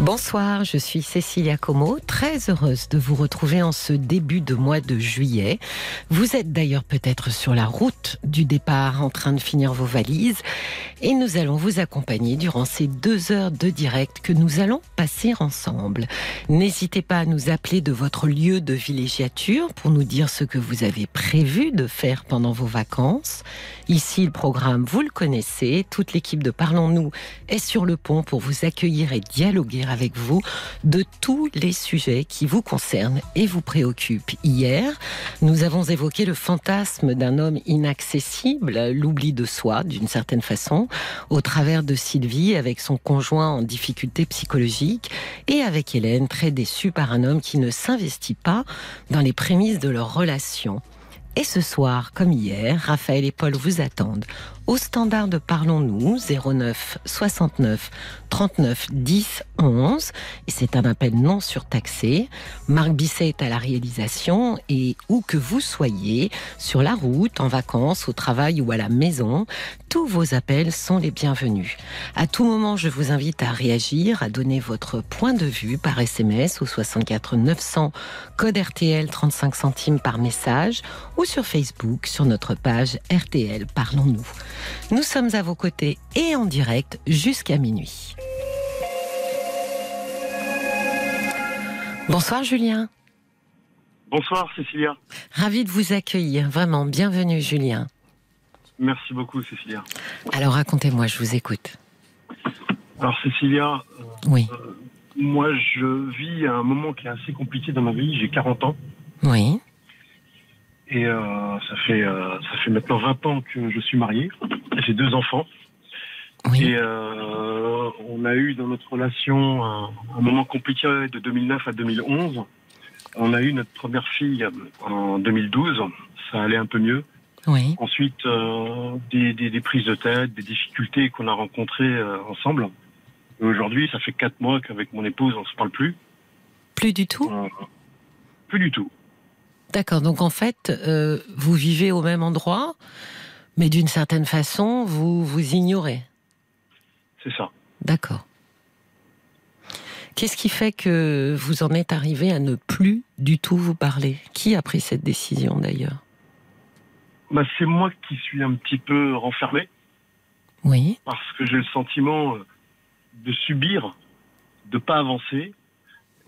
Bonsoir, je suis Cécilia Como, très heureuse de vous retrouver en ce début de mois de juillet. Vous êtes d'ailleurs peut-être sur la route du départ en train de finir vos valises et nous allons vous accompagner durant ces deux heures de direct que nous allons passer ensemble. N'hésitez pas à nous appeler de votre lieu de villégiature pour nous dire ce que vous avez prévu de faire pendant vos vacances. Ici, le programme, vous le connaissez, toute l'équipe de Parlons-nous est sur le pont pour vous accueillir et dialoguer avec vous de tous les sujets qui vous concernent et vous préoccupent. Hier, nous avons évoqué le fantasme d'un homme inaccessible, l'oubli de soi d'une certaine façon, au travers de Sylvie avec son conjoint en difficulté psychologique et avec Hélène très déçue par un homme qui ne s'investit pas dans les prémices de leur relation. Et ce soir, comme hier, Raphaël et Paul vous attendent au standard de Parlons-nous 09 69 39 10 11 et c'est un appel non surtaxé. Marc Bisset est à la réalisation et où que vous soyez, sur la route, en vacances, au travail ou à la maison, tous vos appels sont les bienvenus. À tout moment, je vous invite à réagir, à donner votre point de vue par SMS au 64 900 code RTL 35 centimes par message ou sur Facebook sur notre page RTL Parlons-nous. Nous sommes à vos côtés et en direct jusqu'à minuit. Bonsoir Julien. Bonsoir Cécilia. Ravi de vous accueillir, vraiment. Bienvenue Julien. Merci beaucoup Cécilia. Alors racontez-moi, je vous écoute. Alors Cécilia, euh, oui. Euh, moi je vis un moment qui est assez compliqué dans ma vie, j'ai 40 ans. Oui. Et euh, ça fait euh, ça fait maintenant 20 ans que je suis marié. J'ai deux enfants. Et euh, on a eu dans notre relation un, moment compliqué de 2009 à 2011. On a eu notre première fille en 2012. Ça allait un peu mieux. Oui. Ensuite, des, des, des, prises de tête, des difficultés qu'on a rencontrées ensemble. Et aujourd'hui, ça fait quatre mois qu'avec mon épouse, on se parle plus. Plus du tout? plus du tout. D'accord, donc en fait, euh, vous vivez au même endroit, mais d'une certaine façon, vous vous ignorez. C'est ça. D'accord. Qu'est-ce qui fait que vous en êtes arrivé à ne plus du tout vous parler? Qui a pris cette décision d'ailleurs? Bah, C'est moi qui suis un petit peu renfermé. Oui. Parce que j'ai le sentiment euh, de subir, de pas avancer.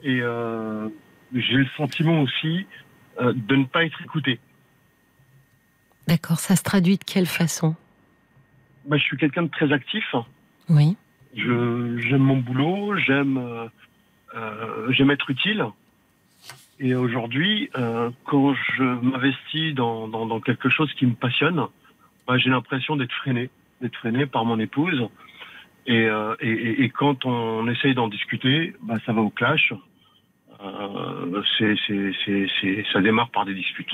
Et euh, j'ai le sentiment aussi de ne pas être écouté. D'accord, ça se traduit de quelle façon? Bah, Je suis quelqu'un de très actif. Oui. J'aime mon boulot, j'aime euh, euh, j'aime être utile. Et aujourd'hui, quand je m'investis dans, dans, quelque chose qui me passionne, bah, j'ai l'impression d'être freiné, d'être freiné par mon épouse. Et, et, et quand on essaye d'en discuter, bah, ça va au clash. Euh, ça démarre par des disputes.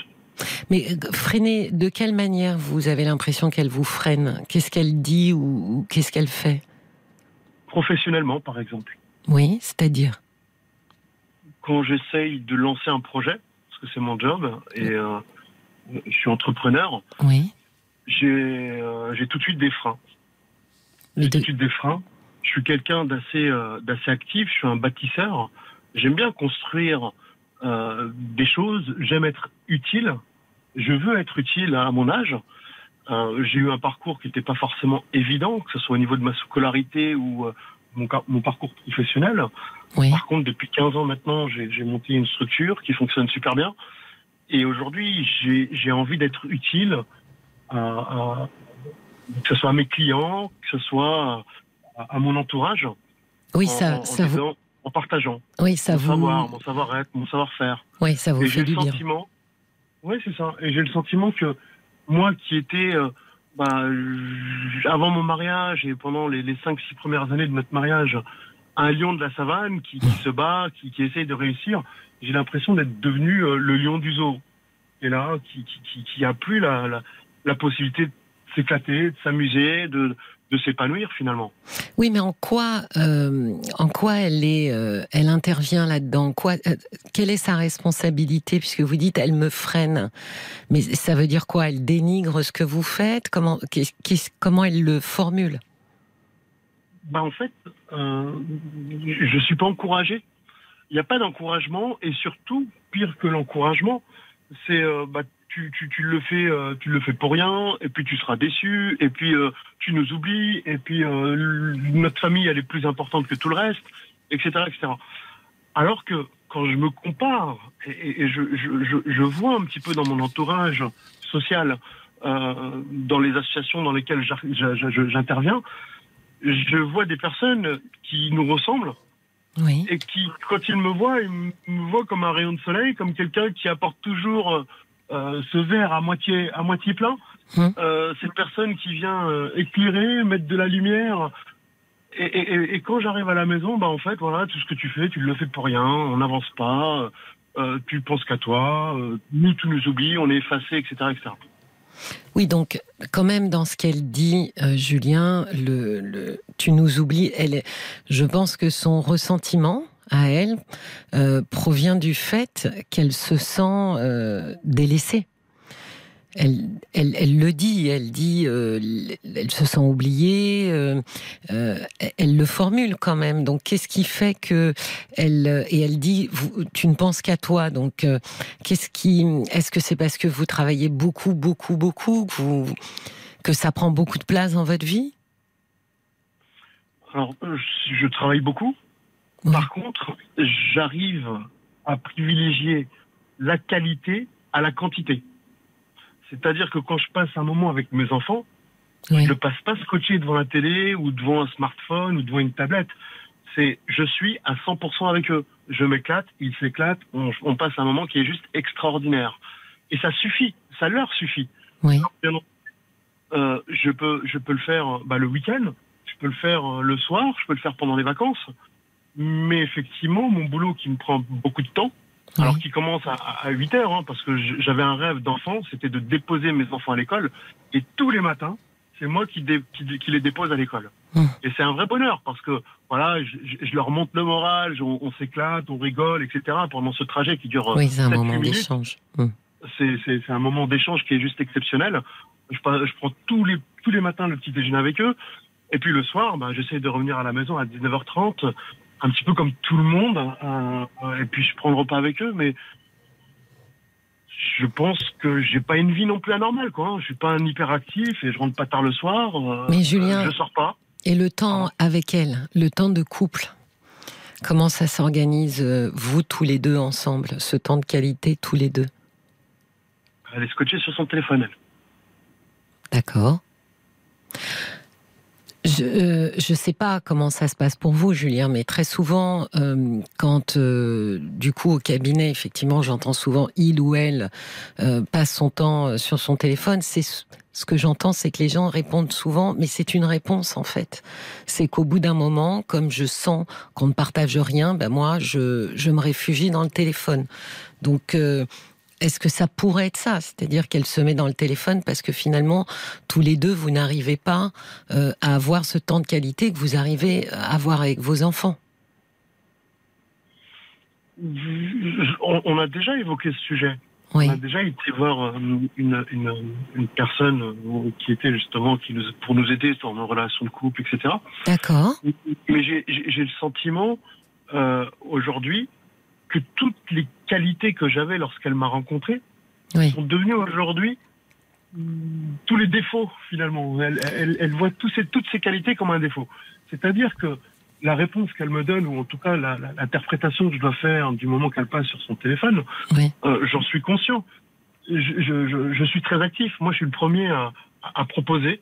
Mais euh, freiner, de quelle manière vous avez l'impression qu'elle vous freine? Qu'est-ce qu'elle dit ou, qu'est-ce qu'elle fait? Professionnellement, par exemple. Oui, c'est-à-dire? Quand j'essaye de lancer un projet, parce que c'est mon job, et euh, je suis entrepreneur, oui. j'ai, tout de suite des freins. J'ai tout de suite des freins. Je suis quelqu'un d'assez, d'assez actif, je suis un bâtisseur. J'aime bien construire euh, des choses, j'aime être utile, je veux être utile à mon âge. Euh, j'ai eu un parcours qui n'était pas forcément évident, que ce soit au niveau de ma scolarité ou euh, mon, mon, parcours professionnel. Oui. Par contre, depuis 15 ans maintenant, j'ai monté une structure qui fonctionne super bien. Et aujourd'hui, j'ai envie d'être utile, à, à, que ce soit à mes clients, que ce soit à, à mon entourage. Oui, ça, en, ça vous en partageant. Oui, ça mon vous... savoir, mon savoir-être, mon savoir-faire. Oui, ça vous et fait du le bien. Sentiment... Oui, c'est ça. Et j'ai le sentiment que moi qui étais, euh, bah, avant mon mariage et pendant les, les 5-6 premières années de notre mariage, un lion de la savane qui, qui se bat, qui, qui, essaye de réussir, j'ai l'impression d'être devenu euh, le lion du zoo. Et là, qui, qui, qui a plus la, la, la possibilité de s'éclater, de s'amuser, de, de s'épanouir finalement. Oui, mais en quoi, euh, en quoi elle est, euh, elle intervient là-dedans? Quoi, euh, quelle est sa responsabilité? Puisque vous dites, elle me freine, mais ça veut dire quoi? Elle dénigre ce que vous faites? Comment, comment elle le formule? Bah en fait, je suis pas encouragé. Il n'y a pas d'encouragement et surtout, pire que l'encouragement, c'est bah, tu, tu, tu, le fais, euh, tu le fais pour rien, et puis tu seras déçu, et puis euh, tu nous oublies, et puis euh, notre famille elle est plus importante que tout le reste, etc., etc. Alors que quand je me compare et, et je, je, je, vois un petit peu dans mon entourage social, dans les associations dans lesquelles j'interviens, je vois des personnes qui nous ressemblent. Oui. Et qui, quand ils me voient, ils me voient comme un rayon de soleil, comme quelqu'un qui apporte toujours euh, ce verre à moitié à moitié plein. Euh, c'est une personne qui vient euh, éclairer, mettre de la lumière. Et, et, et quand j'arrive à la maison, bah en fait voilà, tout ce que tu fais, tu le fais pour rien. On n'avance pas. Tu penses qu'à toi. nous, tu nous oublies. On est effacé, etc., etc. Oui, donc quand même dans ce qu'elle dit, Julien, le, le, tu nous oublies. Elle, je pense que son ressentiment, à elle euh, provient du fait qu'elle se sent euh, délaissée. Elle, elle, elle, le dit, elle dit, euh, elle se sent oubliée, elle le formule quand même. Donc, qu'est-ce qui fait que elle et elle dit, tu ne penses qu'à toi. Donc, qu'est-ce qui, est-ce que c'est parce que vous travaillez beaucoup, beaucoup, beaucoup, que, que ça prend beaucoup de place dans votre vie? Alors, je travaille beaucoup. Par contre, j'arrive à privilégier la qualité à la quantité. C'est-à-dire que quand je passe un moment avec mes enfants, je ne passe pas scotché devant la télé ou devant un smartphone ou devant une tablette. C'est je suis à 100% avec eux. Je m'éclate, ils s'éclatent, on, passe un moment qui est juste extraordinaire. Et ça suffit, ça leur suffit. Oui. Euh, je peux je peux le faire bah, le week-end, je peux le faire euh, le soir, je peux le faire pendant les vacances. Mais effectivement, mon boulot qui me prend beaucoup de temps, alors qu'il commence à, 8 heures, hein, parce que j'avais un rêve d'enfant, c'était de déposer mes enfants à l'école. Et tous les matins, c'est moi qui, qui, les dépose à l'école. Hum. Et c'est un vrai bonheur, parce que voilà, je, je leur monte le moral, on, s'éclate, on rigole, etc. pendant ce trajet qui dure. Oui, c'est un moment d'échange. Hum. C'est un moment d'échange qui est juste exceptionnel. Je, je, prends tous les, tous les matins le petit déjeuner avec eux. Et puis le soir, bah, j'essaie de revenir à la maison à 19h30 un petit peu comme tout le monde. Euh, et puis je prends le repas avec eux, mais je pense que j'ai pas une vie non plus anormale, quoi. Je suis pas un hyperactif et je rentre pas tard le soir. Euh, mais Julien, je sors pas. Et le temps avec elle, le temps de couple, comment ça s'organise euh, vous tous les deux ensemble, ce temps de qualité tous les deux? Elle est scotchée sur son téléphone. Elle. D'accord. Je ne euh, sais pas comment ça se passe pour vous, Julien, mais très souvent, euh, quand euh, du coup au cabinet, effectivement, j'entends souvent il ou elle passe son temps sur son téléphone. C'est ce que j'entends, c'est que les gens répondent souvent, mais c'est une réponse en fait. C'est qu'au bout d'un moment, comme je sens qu'on ne partage rien, ben moi, je, je me réfugie dans le téléphone. Donc est-ce que ça pourrait être ça? C'est-à-dire qu'elle se met dans le téléphone parce que finalement, tous les deux, vous n'arrivez pas euh, à avoir ce temps de qualité que vous arrivez à avoir avec vos enfants on, a déjà évoqué ce sujet. On a déjà été voir euh, une, personne euh, qui était justement qui nous, pour nous aider dans nos relations de couple, etc. D'accord. Mais j'ai le sentiment aujourd'hui que toutes les qualités que j'avais lorsqu'elle m'a rencontré sont devenues aujourd'hui mm, tous les défauts finalement. Elle, voit tous ces, toutes ces qualités comme un défaut. C'est-à-dire que la réponse qu'elle me donne, ou en tout cas l'interprétation que je dois faire du moment qu'elle passe sur son téléphone, euh, j'en suis conscient. Je, suis très actif. Moi, je suis le premier à, proposer.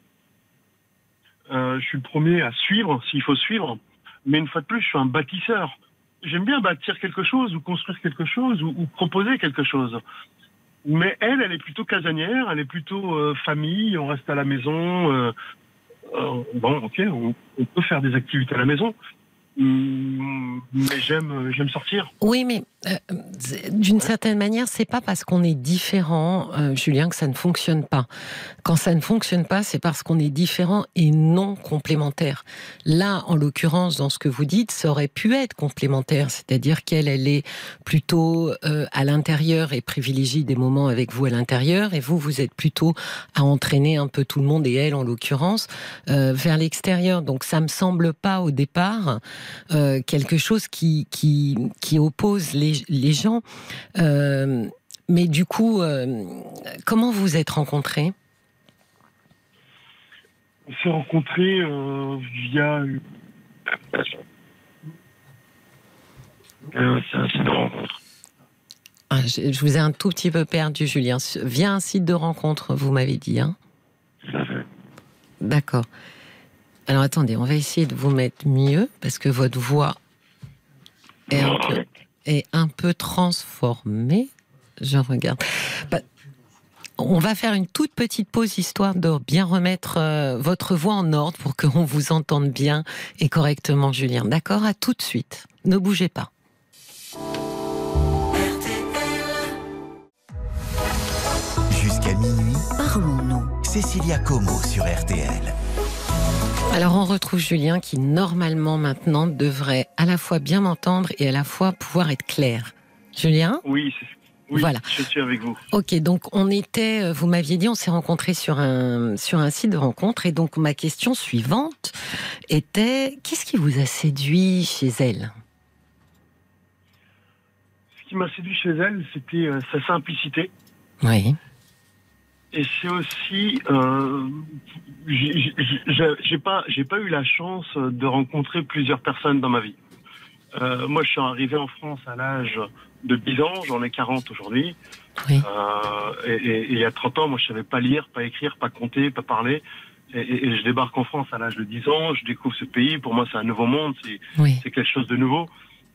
Euh, je suis le premier à suivre s'il faut suivre. Mais une fois de plus, je suis un bâtisseur j'aime bien bâtir quelque chose ou construire quelque chose ou, proposer quelque chose. Mais elle, elle est plutôt casanière, elle est plutôt euh, famille, on reste à la maison. Euh, euh, bon, ok, on, peut faire des activités à la maison, hum, mais j'aime, j'aime sortir. Oui, mais euh, d'une certaine manière, c'est pas parce qu'on est différent, euh, Julien, que ça ne fonctionne pas. Quand ça ne fonctionne pas, c'est parce qu'on est différent et non complémentaire. Là, en l'occurrence, dans ce que vous dites, ça aurait pu être complémentaire, c'est-à-dire qu'elle, elle est plutôt euh, à l'intérieur et privilégie des moments avec vous à l'intérieur, et vous, vous êtes plutôt à entraîner un peu tout le monde et elle, en l'occurrence, vers l'extérieur. Donc, ça me semble pas au départ quelque chose qui qui, qui oppose les les, gens. Euh, mais du coup, euh, comment vous êtes rencontrés? On s'est rencontrés euh, via c'est un site de rencontre. Ah, je, vous ai un tout petit peu perdu, Julien. Via un site de rencontre, vous m'avez dit. Hein? D'accord. Alors attendez, on va essayer de vous mettre mieux parce que votre voix est un peu est un peu transformé. Je regarde. Bah, on va faire une toute petite pause histoire de bien remettre euh, votre voix en ordre pour qu'on vous entende bien et correctement, Julien. D'accord? À tout de suite. Ne bougez pas. Jusqu'à minuit, parlons-nous. Cécilia Como sur RTL. Alors on retrouve Julien qui normalement maintenant devrait à la fois bien m'entendre et à la fois pouvoir être clair. Julien? Oui, oui, voilà. je suis avec vous. Ok, donc on était, euh, vous m'aviez dit, on s'est rencontrés sur un, sur un site de rencontre, et donc ma question suivante était, qu'est-ce qui vous a séduit chez elle? Ce qui m'a séduit chez elle, c'était euh, sa simplicité. Oui. Et c'est aussi, euh, j'ai pas, j'ai pas eu la chance de rencontrer plusieurs personnes dans ma vie. Euh, moi, je suis arrivé en France à l'âge de 10 ans, j'en ai 40 aujourd'hui. Oui. Euh, et, et, il y a 30 ans, moi, je savais pas lire, pas écrire, pas compter, pas parler. Et, et je débarque en France à l'âge de 10 ans, je découvre ce pays. Pour moi, c'est un nouveau monde, c'est oui. quelque chose de nouveau.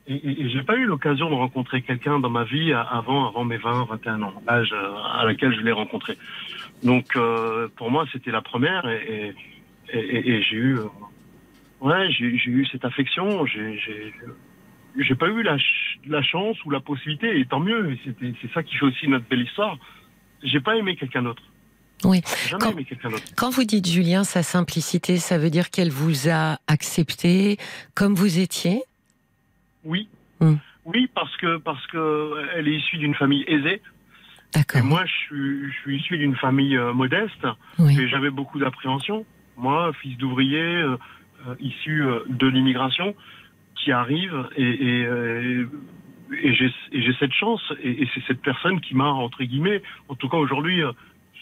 Et, et j'ai pas eu l'occasion de rencontrer quelqu'un dans ma vie avant, avant mes 20, 21 ans, l'âge à laquelle je l'ai rencontré. Donc, euh, pour moi, c'était la première et, et j'ai eu, euh, ouais, j'ai eu cette affection. J'ai, j'ai pas eu la, la, chance ou la possibilité, et tant mieux. C'est ça qui fait aussi notre belle histoire. J'ai pas aimé quelqu'un d'autre. Oui. Quand, quand, vous dites Julien, sa simplicité, ça veut dire qu'elle vous a accepté comme vous étiez? Oui. Hmm. Oui, parce que parce que elle est issue d'une famille aisée. D'accord. moi, je suis, je suis issu d'une famille euh, modeste oui. et j'avais beaucoup d'appréhension. Moi, fils d'ouvrier, euh, euh issu euh, de l'immigration, qui arrive et, et, euh, et j'ai cette chance et, et c'est cette personne qui m'a entre guillemets, en tout cas aujourd'hui,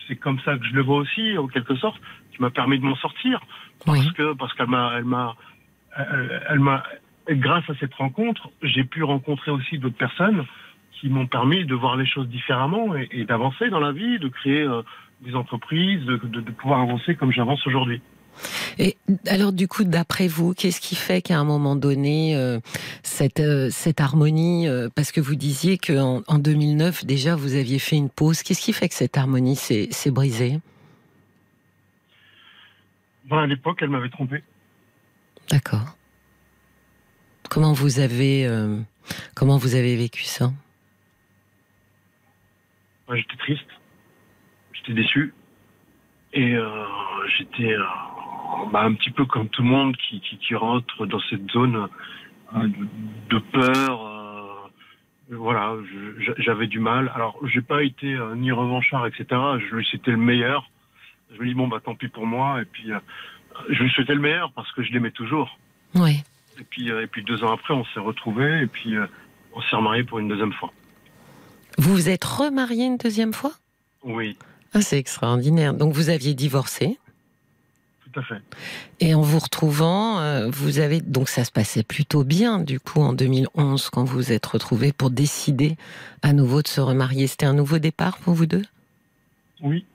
c'est comme ça que je le vois aussi en quelque sorte, qui m'a permis de m'en sortir parce oui. que parce qu'elle m'a elle m'a elle m'a grâce à cette rencontre, j'ai pu rencontrer aussi d'autres personnes qui m'ont permis de voir les choses différemment et, et d'avancer dans la vie, de créer euh, des entreprises, de, de, de, pouvoir avancer comme j'avance aujourd'hui. Et alors du coup, d'après vous, qu'est-ce qui fait qu'à un moment donné, euh, cette, euh, cette harmonie, parce que vous disiez qu'en en 2009 déjà vous aviez fait une pause, qu'est-ce qui fait que cette harmonie s'est brisée? Ben, À l'époque, elle m'avait trompé. D'accord. Comment vous avez euh, comment vous avez vécu ça? Ouais, J'étais triste, j'étais déçu et euh, j'étais euh, bah, un petit peu comme tout le monde qui, qui, qui rentre dans cette zone de, de, peur. voilà, j'avais du mal. Alors j'ai pas été ni revanchard, etc. Je lui souhaitais le meilleur. Je me dis bon bah tant pis pour moi et puis je lui souhaitais le meilleur parce que je l'aimais toujours. Oui. Et puis, euh, et puis deux ans après, on s'est retrouvés et puis euh, on s'est remariés pour une deuxième fois. Vous vous êtes remarié une deuxième fois? Oui. Ah, c'est extraordinaire. Donc vous aviez divorcé Tout à fait. Et en vous retrouvant, euh, vous avez donc ça se passait plutôt bien du coup en 2011 quand vous vous êtes retrouvés pour décider à nouveau de se remarier. C'était un nouveau départ pour vous deux? Oui.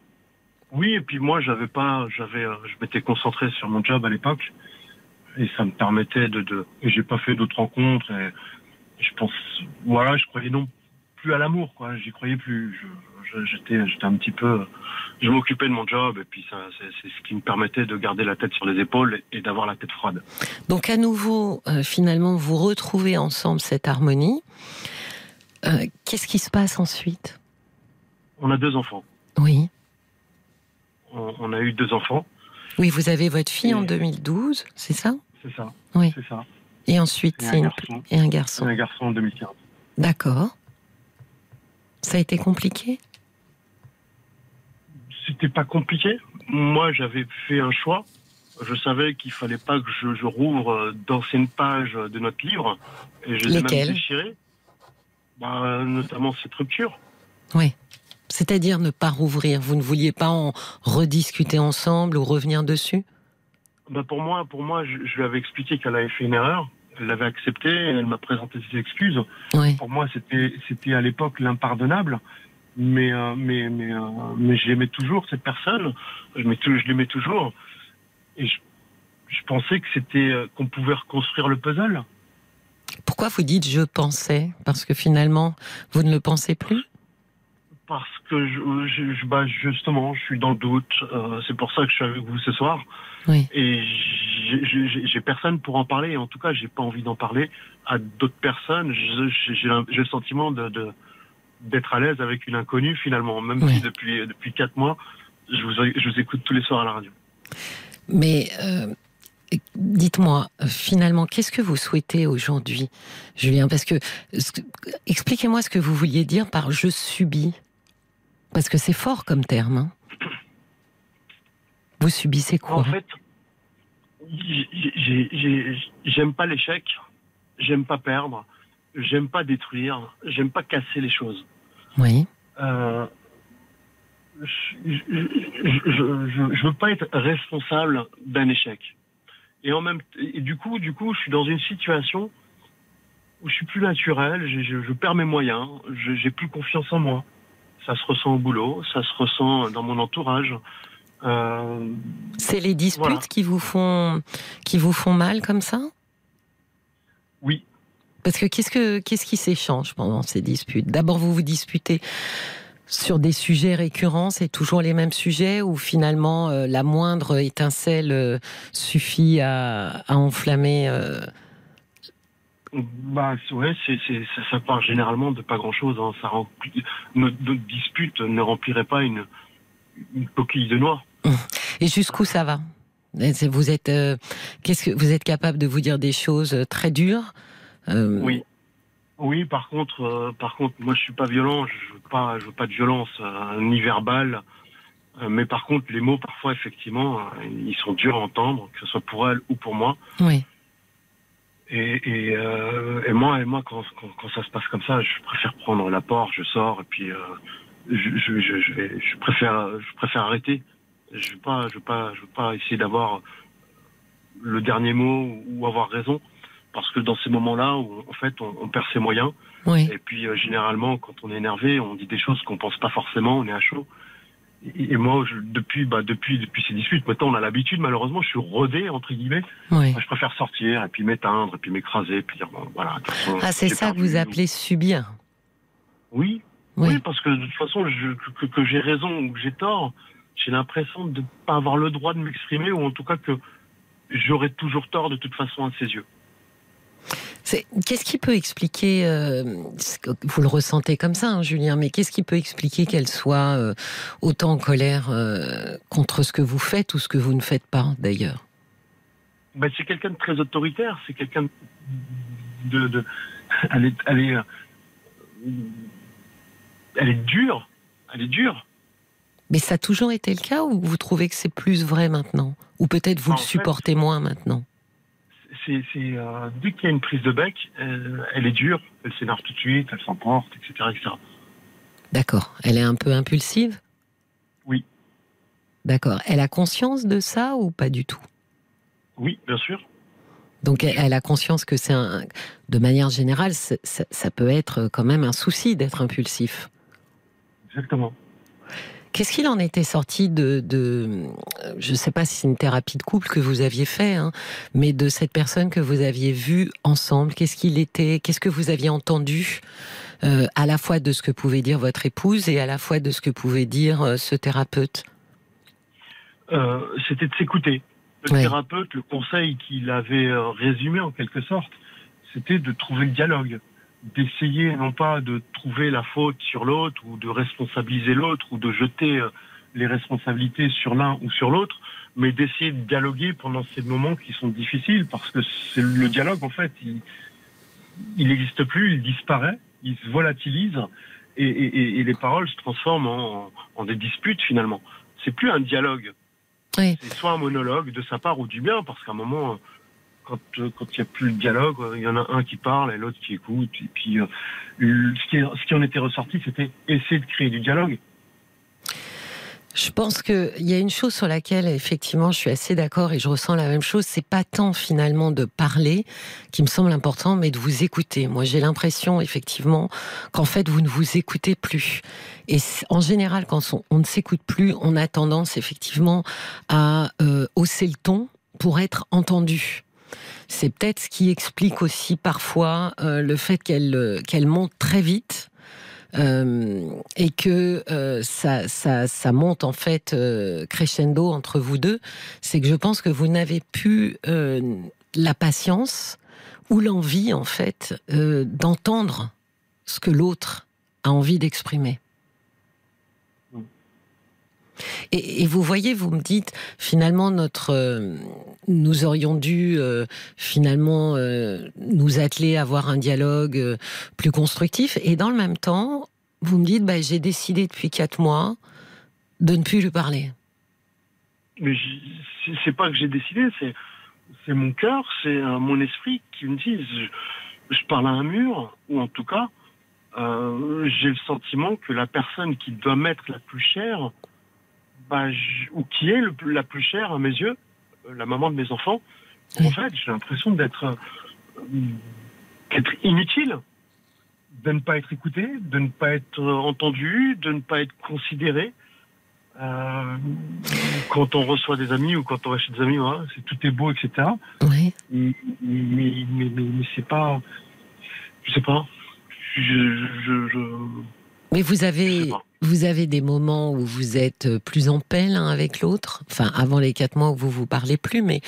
Oui, et puis moi j'avais pas, j'avais, je m'étais concentré sur mon job à l'époque et ça me permettait de, de j'ai pas fait d'autres rencontres et je pense voilà je croyais non plus à l'amour quoi j'y croyais plus j'étais j'étais un petit peu je m'occupais de mon job et puis ça c'est ce qui me permettait de garder la tête sur les épaules et d'avoir la tête froide donc à nouveau euh, finalement vous retrouvez ensemble cette harmonie Euh, qu'est-ce qui se passe ensuite? On a deux enfants. Oui. On, a eu deux enfants. Oui, vous avez votre fille en 2012, c'est ça? C'est ça. Oui. C'est ça. Et ensuite, c'est un, garçon. Et un garçon. un garçon en 2015. D'accord. Ça a été compliqué? C'était pas compliqué. Moi, j'avais fait un choix. Je savais qu'il fallait pas que je, rouvre d'anciennes pages de notre livre. Et je les Lesquelles? bah, Notamment cette rupture. Oui. C'est-à-dire ne pas rouvrir. Vous ne vouliez pas en rediscuter ensemble ou revenir dessus? Bah pour moi, pour moi, je, lui avais expliqué qu'elle avait fait une erreur. Elle l'avait accepté. Elle m'a présenté ses excuses. Pour moi, c'était, c'était à l'époque l'impardonnable. Mais, euh, mais, mais, euh, mais j'aimais toujours cette personne. Je, je l'aimais toujours. Et je, je pensais que c'était euh, qu'on pouvait reconstruire le puzzle. Pourquoi vous dites je pensais Parce que finalement, vous ne le pensez plus? Parce que je, je, bah justement, je suis dans le doute. Euh, c'est pour ça que je suis avec vous ce soir. Oui. Et j'ai personne pour en parler. En tout cas, j'ai pas envie d'en parler à d'autres personnes. J'ai le sentiment de d'être à l'aise avec une inconnue finalement, même si depuis depuis quatre mois, je vous, je vous écoute tous les soirs à la radio. Mais euh, Dites-moi, finalement, qu'est-ce que vous souhaitez aujourd'hui, Julien? Parce que, expliquez-moi ce que vous vouliez dire par je subis. Parce que c'est fort comme terme. Hein. Vous subissez quoi? En fait, j'aime pas l'échec, j'aime pas perdre, j'aime pas détruire, j'aime pas casser les choses. Oui. Euh, je, je, veux pas être responsable d'un échec. Et en même et du coup, du coup, je suis dans une situation où je suis plus naturel, je perds mes moyens, j'ai plus confiance en moi ça se ressent au boulot, ça se ressent dans mon entourage. Euh, c'est les disputes qui vous font qui vous font mal comme ça? Oui. Parce que qu'est-ce que qu'est-ce qui s'échange pendant ces disputes? D'abord, vous vous disputez sur des sujets récurrents, c'est toujours les mêmes sujets ou finalement euh, la moindre étincelle euh, suffit à, enflammer bah ouais, c'est, c'est, ça, part généralement de pas grand-chose. Hein. Ça notre, dispute ne remplirait pas une, une coquille de noix. Et jusqu'où ça va? Vous êtes, euh, qu'est-ce que vous êtes capable de vous dire des choses euh, très dures? Euh, Oui, oui. Par contre, par contre, moi je suis pas violent. Je veux pas, je veux pas de violence ni verbale. mais par contre, les mots parfois effectivement, ils sont durs à entendre, que ce soit pour elle ou pour moi. Oui. Et, et, euh, et, moi, et moi quand, quand, quand, ça se passe comme ça, je préfère prendre la porte, je sors, et puis euh, je, je, je, je, vais, je préfère, je préfère arrêter. Je veux pas, je veux pas, je veux pas essayer d'avoir le dernier mot ou avoir raison, parce que dans ces moments-là, en fait, on, on perd ses moyens. Oui. Et puis euh, généralement, quand on est énervé, on dit des choses qu'on pense pas forcément, on est à chaud. Et moi, je, depuis, bah, depuis, depuis ces disputes, maintenant on a l'habitude, malheureusement, je suis rodé, entre guillemets. Oui. je préfère sortir, et puis m'éteindre, et puis m'écraser, et puis dire, bon, voilà. ah, c'est ça que vous appelez subir oui. oui. parce que de toute façon, je, que, que j'ai raison ou que j'ai tort, j'ai l'impression de ne pas avoir le droit de m'exprimer, ou en tout cas que j'aurai toujours tort de toute façon à ses yeux. Qu'est-ce qui peut expliquer, euh, vous le ressentez comme ça, hein, Julien, mais qu'est-ce qui peut expliquer qu'elle soit euh, autant en colère euh, contre ce que vous faites ou ce que vous ne faites pas, d'ailleurs? Ben, C'est quelqu'un de très autoritaire, c'est quelqu'un de, de, Elle est, elle est, elle est dure, elle est dure. Mais ça a toujours été le cas ou vous trouvez que c'est plus vrai maintenant? Ou peut-être vous le supportez moins maintenant? C'est euh, dès qu'il y a une prise de bec, elle, est dure, elle s'énerve tout de suite, elle s'emporte, etc., etc. D'accord. Elle est un peu impulsive? Oui. D'accord. Elle a conscience de ça ou pas du tout? Oui, bien sûr. Donc elle, a conscience que c'est un, de manière générale, ça peut être quand même un souci d'être impulsif. Exactement. Qu'est-ce qu'il en était sorti de, de je ne sais pas si c'est une thérapie de couple que vous aviez fait, hein, mais de cette personne que vous aviez vue ensemble Qu'est-ce qu'il était Qu'est-ce que vous aviez entendu euh, à la fois de ce que pouvait dire votre épouse et à la fois de ce que pouvait dire euh, ce thérapeute? Euh, C'était de s'écouter. Le thérapeute, le conseil qu'il avait résumé en quelque sorte, c'était de trouver le dialogue. D'essayer non pas de trouver la faute sur l'autre ou de responsabiliser l'autre ou de jeter euh, les responsabilités sur l'un ou sur l'autre, mais d'essayer de dialoguer pendant ces moments qui sont difficiles parce que c'est le dialogue en fait, il n'existe plus, il disparaît, il se volatilise et, et, et les paroles se transforment en, en des disputes finalement. C'est plus un dialogue, c'est soit un monologue de sa part ou du bien parce qu'à un moment quand euh, quand il n'y a plus de dialogue, euh, il y en a un qui parle et l'autre qui écoute. Et puis, euh, ce, qui ce qui en était ressorti, c'était essayer de créer du dialogue. Je pense qu'il y a une chose sur laquelle, effectivement, je suis assez d'accord et je ressens la même chose. C'est pas tant finalement de parler qui me semble important, mais de vous écouter. Moi, j'ai l'impression, effectivement, qu'en fait, vous ne vous écoutez plus. Et en général, quand on, ne s'écoute plus, on a tendance, effectivement, à hausser le ton pour être entendu. C'est peut-être ce qui explique aussi parfois euh, le fait qu'elle euh, qu'elle monte très vite. Euh, et que ça, ça, ça, monte en fait crescendo entre vous deux, c'est que je pense que vous n'avez plus la patience ou l'envie en fait d'entendre ce que l'autre a envie d'exprimer. Et, vous voyez, vous me dites, finalement, notre, nous aurions dû euh, finalement euh, nous atteler à avoir un dialogue plus constructif. Et dans le même temps, vous me dites, bah, j'ai décidé depuis quatre mois de ne plus lui parler. Mais c'est pas que j'ai décidé, c'est mon cœur, c'est mon esprit qui me dit, je, parle à un mur, ou en tout cas, j'ai le sentiment que la personne qui doit m'être la plus chère bah, ou qui est la plus chère à mes yeux, euh, la maman de mes enfants, en fait, j'ai l'impression d'être euh, inutile, de ne pas être écouté, de ne pas être entendu, de ne pas être considéré. Euh, quand on reçoit des amis ou quand on va chez des amis, c'est tout est beau, etc. Oui. mais, mais, mais, c'est pas, je sais pas. Je, mais vous avez, vous avez des moments où vous êtes euh, plus en paix l'un avec l'autre? Enfin, avant les quatre mois où vous vous parlez plus, mais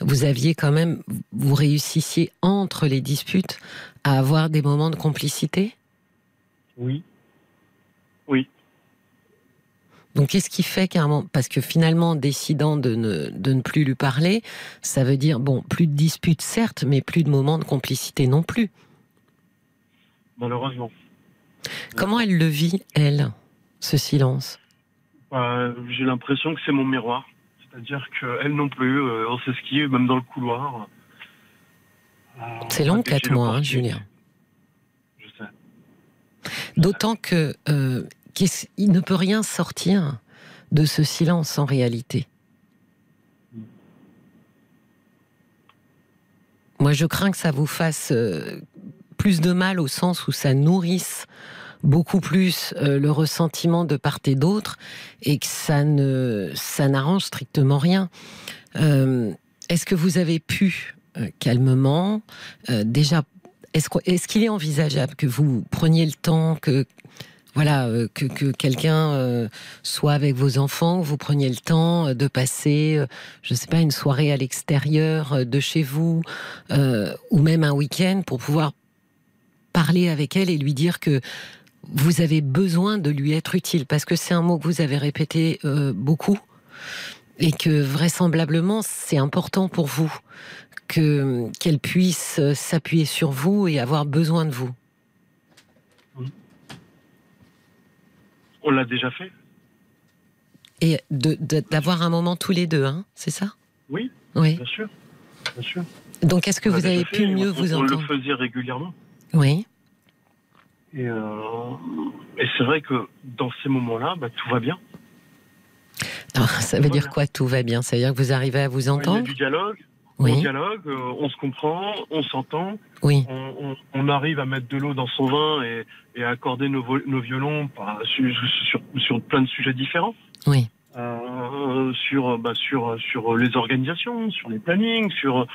vous aviez quand même, vous réussissiez entre les disputes à avoir des moments de complicité? Oui. Oui. Donc, qu'est-ce qui fait qu'à un moment, parce que finalement, décidant de ne, de ne plus lui parler, ça veut dire, bon, plus de disputes, certes, mais plus de moments de complicité non plus. Malheureusement. Comment elle le vit, elle ce silence bah, J'ai l'impression que c'est mon miroir. C'est-à-dire qu'elle non plus, euh, on s'esquive, même dans le couloir. Euh, c'est long, quatre mois, hein, Julien. Je sais. D'autant que euh, il ne peut rien sortir de ce silence en réalité. Moi, je crains que ça vous fasse plus de mal au sens où ça nourrisse beaucoup plus euh, le ressentiment de part et d'autre et que ça ne ça n'arrange strictement rien. Euh, est-ce que vous avez pu euh, calmement déjà est-ce est-ce qu'il est envisageable que vous preniez le temps que voilà, que, que quelqu'un soit avec vos enfants, vous preniez le temps de passer, je ne sais pas, une soirée à l'extérieur de chez vous, ou même un week-end pour pouvoir parler avec elle et lui dire que vous avez besoin de lui être utile Parce que c'est un mot que vous avez répété euh, beaucoup et que vraisemblablement c'est important pour vous que qu'elle puisse euh, s'appuyer sur vous et avoir besoin de vous. On l'a déjà fait. Et d'avoir un moment tous les deux, hein, c'est ça? Oui. Oui. Bien sûr. Bien sûr. Donc est-ce que vous avez pu mieux vous entendre On le faisait régulièrement. Oui. Euh, et, c'est vrai que dans ces moments-là, bah, tout va bien. ça veut dire quoi tout va bien? Ça veut dire que vous arrivez à vous entendre Il y a du dialogue. On dialogue, euh, on se comprend, on s'entend. Oui. On, arrive à mettre de l'eau dans son vin et, à accorder nos, violons sur, sur, plein de sujets différents. Oui. Euh, sur, bah, sur, sur les organisations, sur les plannings, sur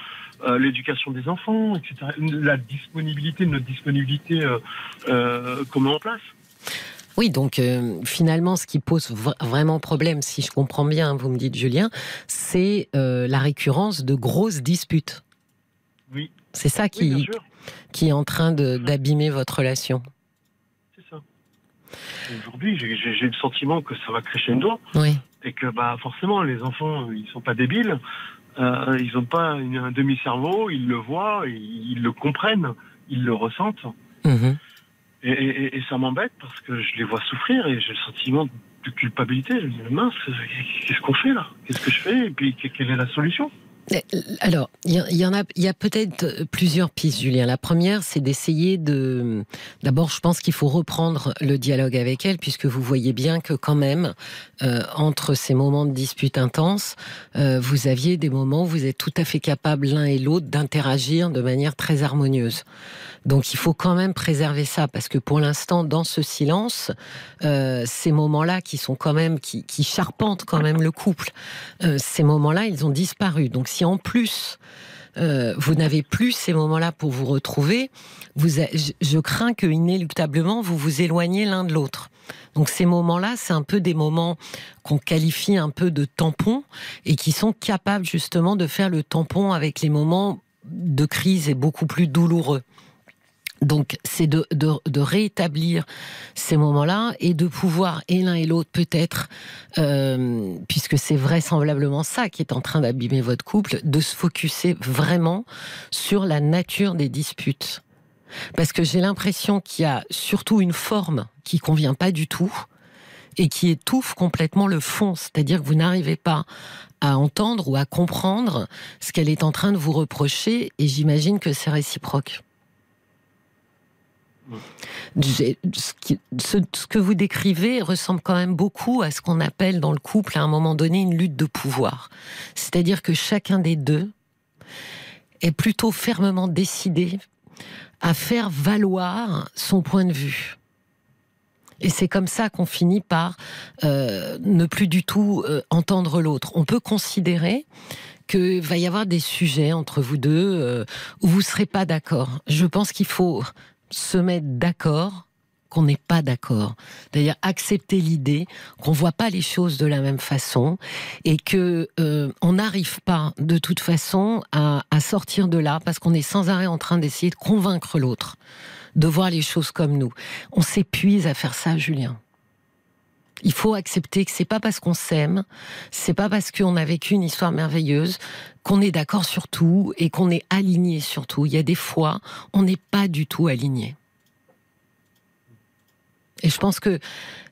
euh, l'éducation des enfants, etc. La disponibilité, notre disponibilité, euh, euh comment en place oui, donc finalement, ce qui pose vraiment problème, si je comprends bien, vous me dites Julien, c'est la récurrence de grosses disputes. Oui. C'est ça qui. qui est en train d'abîmer votre relation. C'est ça. Aujourd'hui, j'ai le sentiment que ça va crescendo. Oui. Et que bah, forcément, les enfants, ils sont pas débiles. Euh, ils n'ont pas un demi-cerveau, ils le voient, ils, le comprennent, ils le ressentent. Mhm. Et, ça m'embête parce que je les vois souffrir et j'ai le sentiment de culpabilité. Je me dis, mince, qu'est-ce qu'on fait là? Qu'est-ce que je fais? Et puis, quelle est la solution? Alors, il y, en a, il y a peut-être plusieurs pistes, Julien. La première, c'est d'essayer de. D'abord, je pense qu'il faut reprendre le dialogue avec elle, puisque vous voyez bien que quand même, euh, entre ces moments de dispute intense, euh, vous aviez des moments où vous êtes tout à fait capable l'un et l'autre d'interagir de manière très harmonieuse. Donc il faut quand même préserver ça parce que pour l'instant, dans ce silence, euh, ces moments-là qui sont quand même qui, charpentent quand même le couple, euh, ces moments-là, ils ont disparu. Donc si en plus euh, vous n'avez plus ces moments-là pour vous retrouver, vous, je crains que inéluctablement vous vous éloignez l'un de l'autre. Donc ces moments-là, c'est un peu des moments qu'on qualifie un peu de tampons et qui sont capables justement de faire le tampon avec les moments de crise et beaucoup plus douloureux. Donc, c'est de, rétablir ces moments-là et de pouvoir, et l'un et l'autre peut-être, euh, puisque c'est vraisemblablement ça qui est en train d'abîmer votre couple, de se focuser vraiment sur la nature des disputes. Parce que j'ai l'impression qu'il y a surtout une forme qui convient pas du tout et qui étouffe complètement le fond. C'est-à-dire que vous n'arrivez pas à entendre ou à comprendre ce qu'elle est en train de vous reprocher et j'imagine que c'est réciproque. Ce, que vous décrivez ressemble quand même beaucoup à ce qu'on appelle dans le couple à un moment donné une lutte de pouvoir. C'est-à-dire que chacun des deux est plutôt fermement décidé à faire valoir son point de vue. Et c'est comme ça qu'on finit par euh, ne plus du tout euh, entendre l'autre. On peut considérer qu'il va y avoir des sujets entre vous deux euh, où vous serez pas d'accord. Je pense qu'il faut se mettre d'accord qu'on n'est pas d'accord. C'est-à-dire accepter l'idée qu'on voit pas les choses de la même façon et que euh, on n'arrive pas de toute façon à sortir de là parce qu'on est sans arrêt en train d'essayer de convaincre l'autre de voir les choses comme nous. On s'épuise à faire ça, Julien. Il faut accepter que c'est pas parce qu'on s'aime, c'est pas parce qu'on a vécu une histoire merveilleuse qu'on est d'accord sur tout et qu'on est aligné sur tout. Il y a des fois, on n'est pas du tout aligné. Et je pense que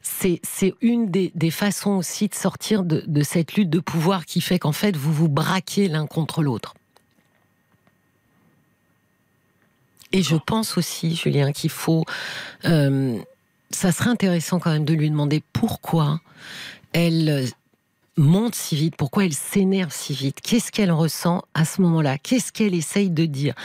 c'est une des, façons aussi de sortir de, de, cette lutte de pouvoir qui fait qu'en fait, vous vous braquez l'un contre l'autre. Et je pense aussi, Julien, qu'il faut euh, ça serait intéressant quand même de lui demander pourquoi elle euh, monte si vite, pourquoi elle s'énerve si vite, qu'est-ce qu'elle ressent à ce moment-là, qu'est-ce qu'elle essaye de dire?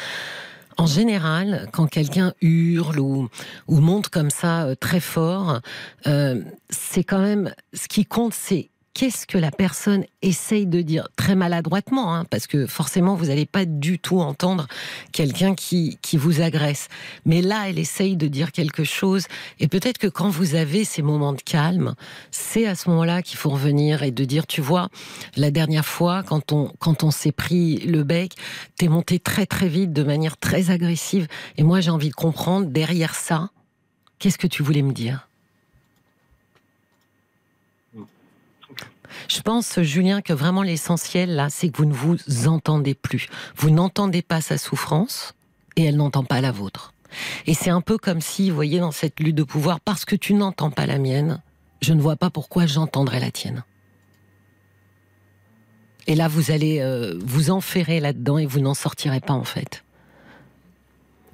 En général, quand quelqu'un hurle ou, monte comme ça euh, très fort, euh, c'est quand même ce qui compte, c'est qu'est-ce que la personne essaye de dire très maladroitement, hein, parce que forcément vous n'allez pas du tout entendre quelqu'un qui, qui vous agresse. Mais là, elle essaye de dire quelque chose, et peut-être que quand vous avez ces moments de calme, c'est à ce moment-là qu'il faut revenir et de dire, tu vois, la dernière fois, quand on, quand on s'est pris le bec, t'es monté très très vite, de manière très agressive, et moi j'ai envie de comprendre derrière ça, qu'est-ce que tu voulais me dire? Je pense, Julien, que vraiment l'essentiel, là, c'est que vous ne vous entendez plus. Vous n'entendez pas sa souffrance et elle n'entend pas la vôtre. Et c'est un peu comme si, vous voyez, dans cette lutte de pouvoir, parce que tu n'entends pas la mienne, je ne vois pas pourquoi j'entendrais la tienne. Et là, vous allez euh, vous enferrer là-dedans et vous n'en sortirez pas, en fait.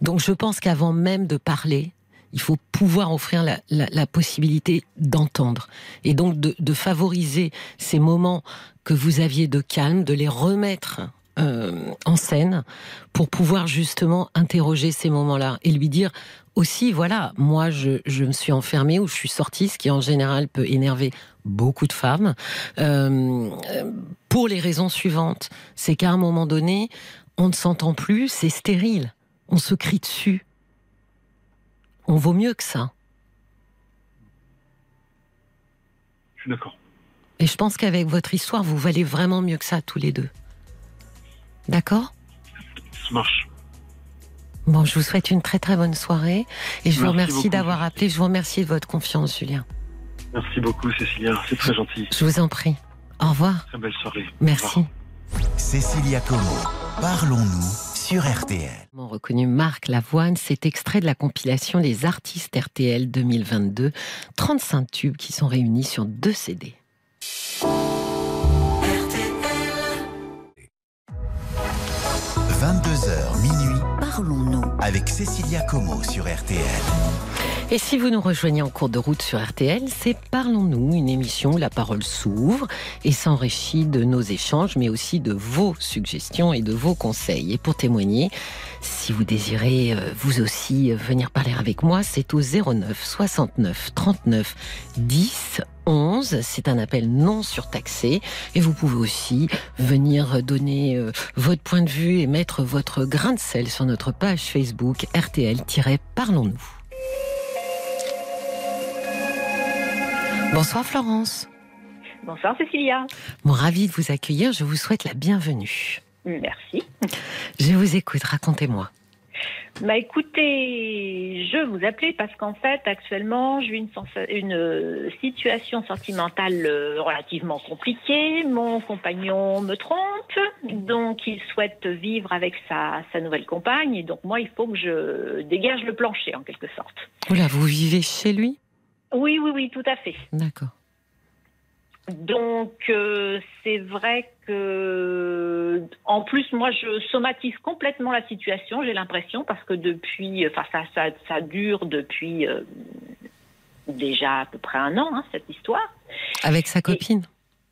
Donc je pense qu'avant même de parler, il faut pouvoir offrir la, possibilité d'entendre. Et donc de, favoriser ces moments que vous aviez de calme, de les remettre euh, en scène pour pouvoir justement interroger ces moments-là et lui dire aussi, voilà, moi je, me suis enfermée ou je suis sortie, ce qui en général peut énerver beaucoup de femmes, euh, pour les raisons suivantes. C'est qu'à un moment donné, on ne s'entend plus, c'est stérile, on se crie dessus on vaut mieux que ça. Je suis d'accord. Et je pense qu'avec votre histoire, vous valez vraiment mieux que ça tous les deux. D'accord? Ça marche. Bon, je vous souhaite une très très bonne soirée et je vous remercie d'avoir appelé. Je vous remercie de votre confiance, Julien. Merci beaucoup, Cécilia. C'est très gentil. Je vous en prie. Au revoir. Très belle soirée. Merci. Cécilia Como, parlons-nous sur RTL. Mon reconnu Marc Lavoine, c'est extrait de la compilation des artistes RTL 2022, 35 tubes qui sont réunis sur deux CD. 22h minuit, parlons-nous avec Cécilia Como sur RTL. Et si vous nous rejoignez en cours de route sur RTL, c'est Parlons-nous, une émission où la parole s'ouvre et s'enrichit de nos échanges, mais aussi de vos suggestions et de vos conseils. Et pour témoigner, si vous désirez euh, vous aussi venir parler avec moi, c'est au 09 69 39 10 11. C'est un appel non surtaxé. Et vous pouvez aussi venir donner euh, votre point de vue et mettre votre grain de sel sur notre page Facebook RTL-Parlons-nous. Bonsoir Florence. Bonsoir Cécilia. Bon, ravi de vous accueillir. Je vous souhaite la bienvenue. Merci. Je vous écoute. Racontez-moi. Bah écoutez, je vous appelais parce qu'en fait, actuellement, j'ai une, une euh, situation sentimentale euh, relativement compliquée. Mon compagnon me trompe, donc il souhaite vivre avec sa, sa nouvelle compagne. Et donc moi, il faut que je dégage le plancher, en quelque sorte. Oula, vous vivez chez lui? Oui, oui, oui, tout à fait. D'accord. Donc euh, c'est vrai que en plus moi je somatise complètement la situation, j'ai l'impression parce que depuis enfin ça ça, ça dure depuis euh, déjà à peu près un an hein, cette histoire. Avec sa copine.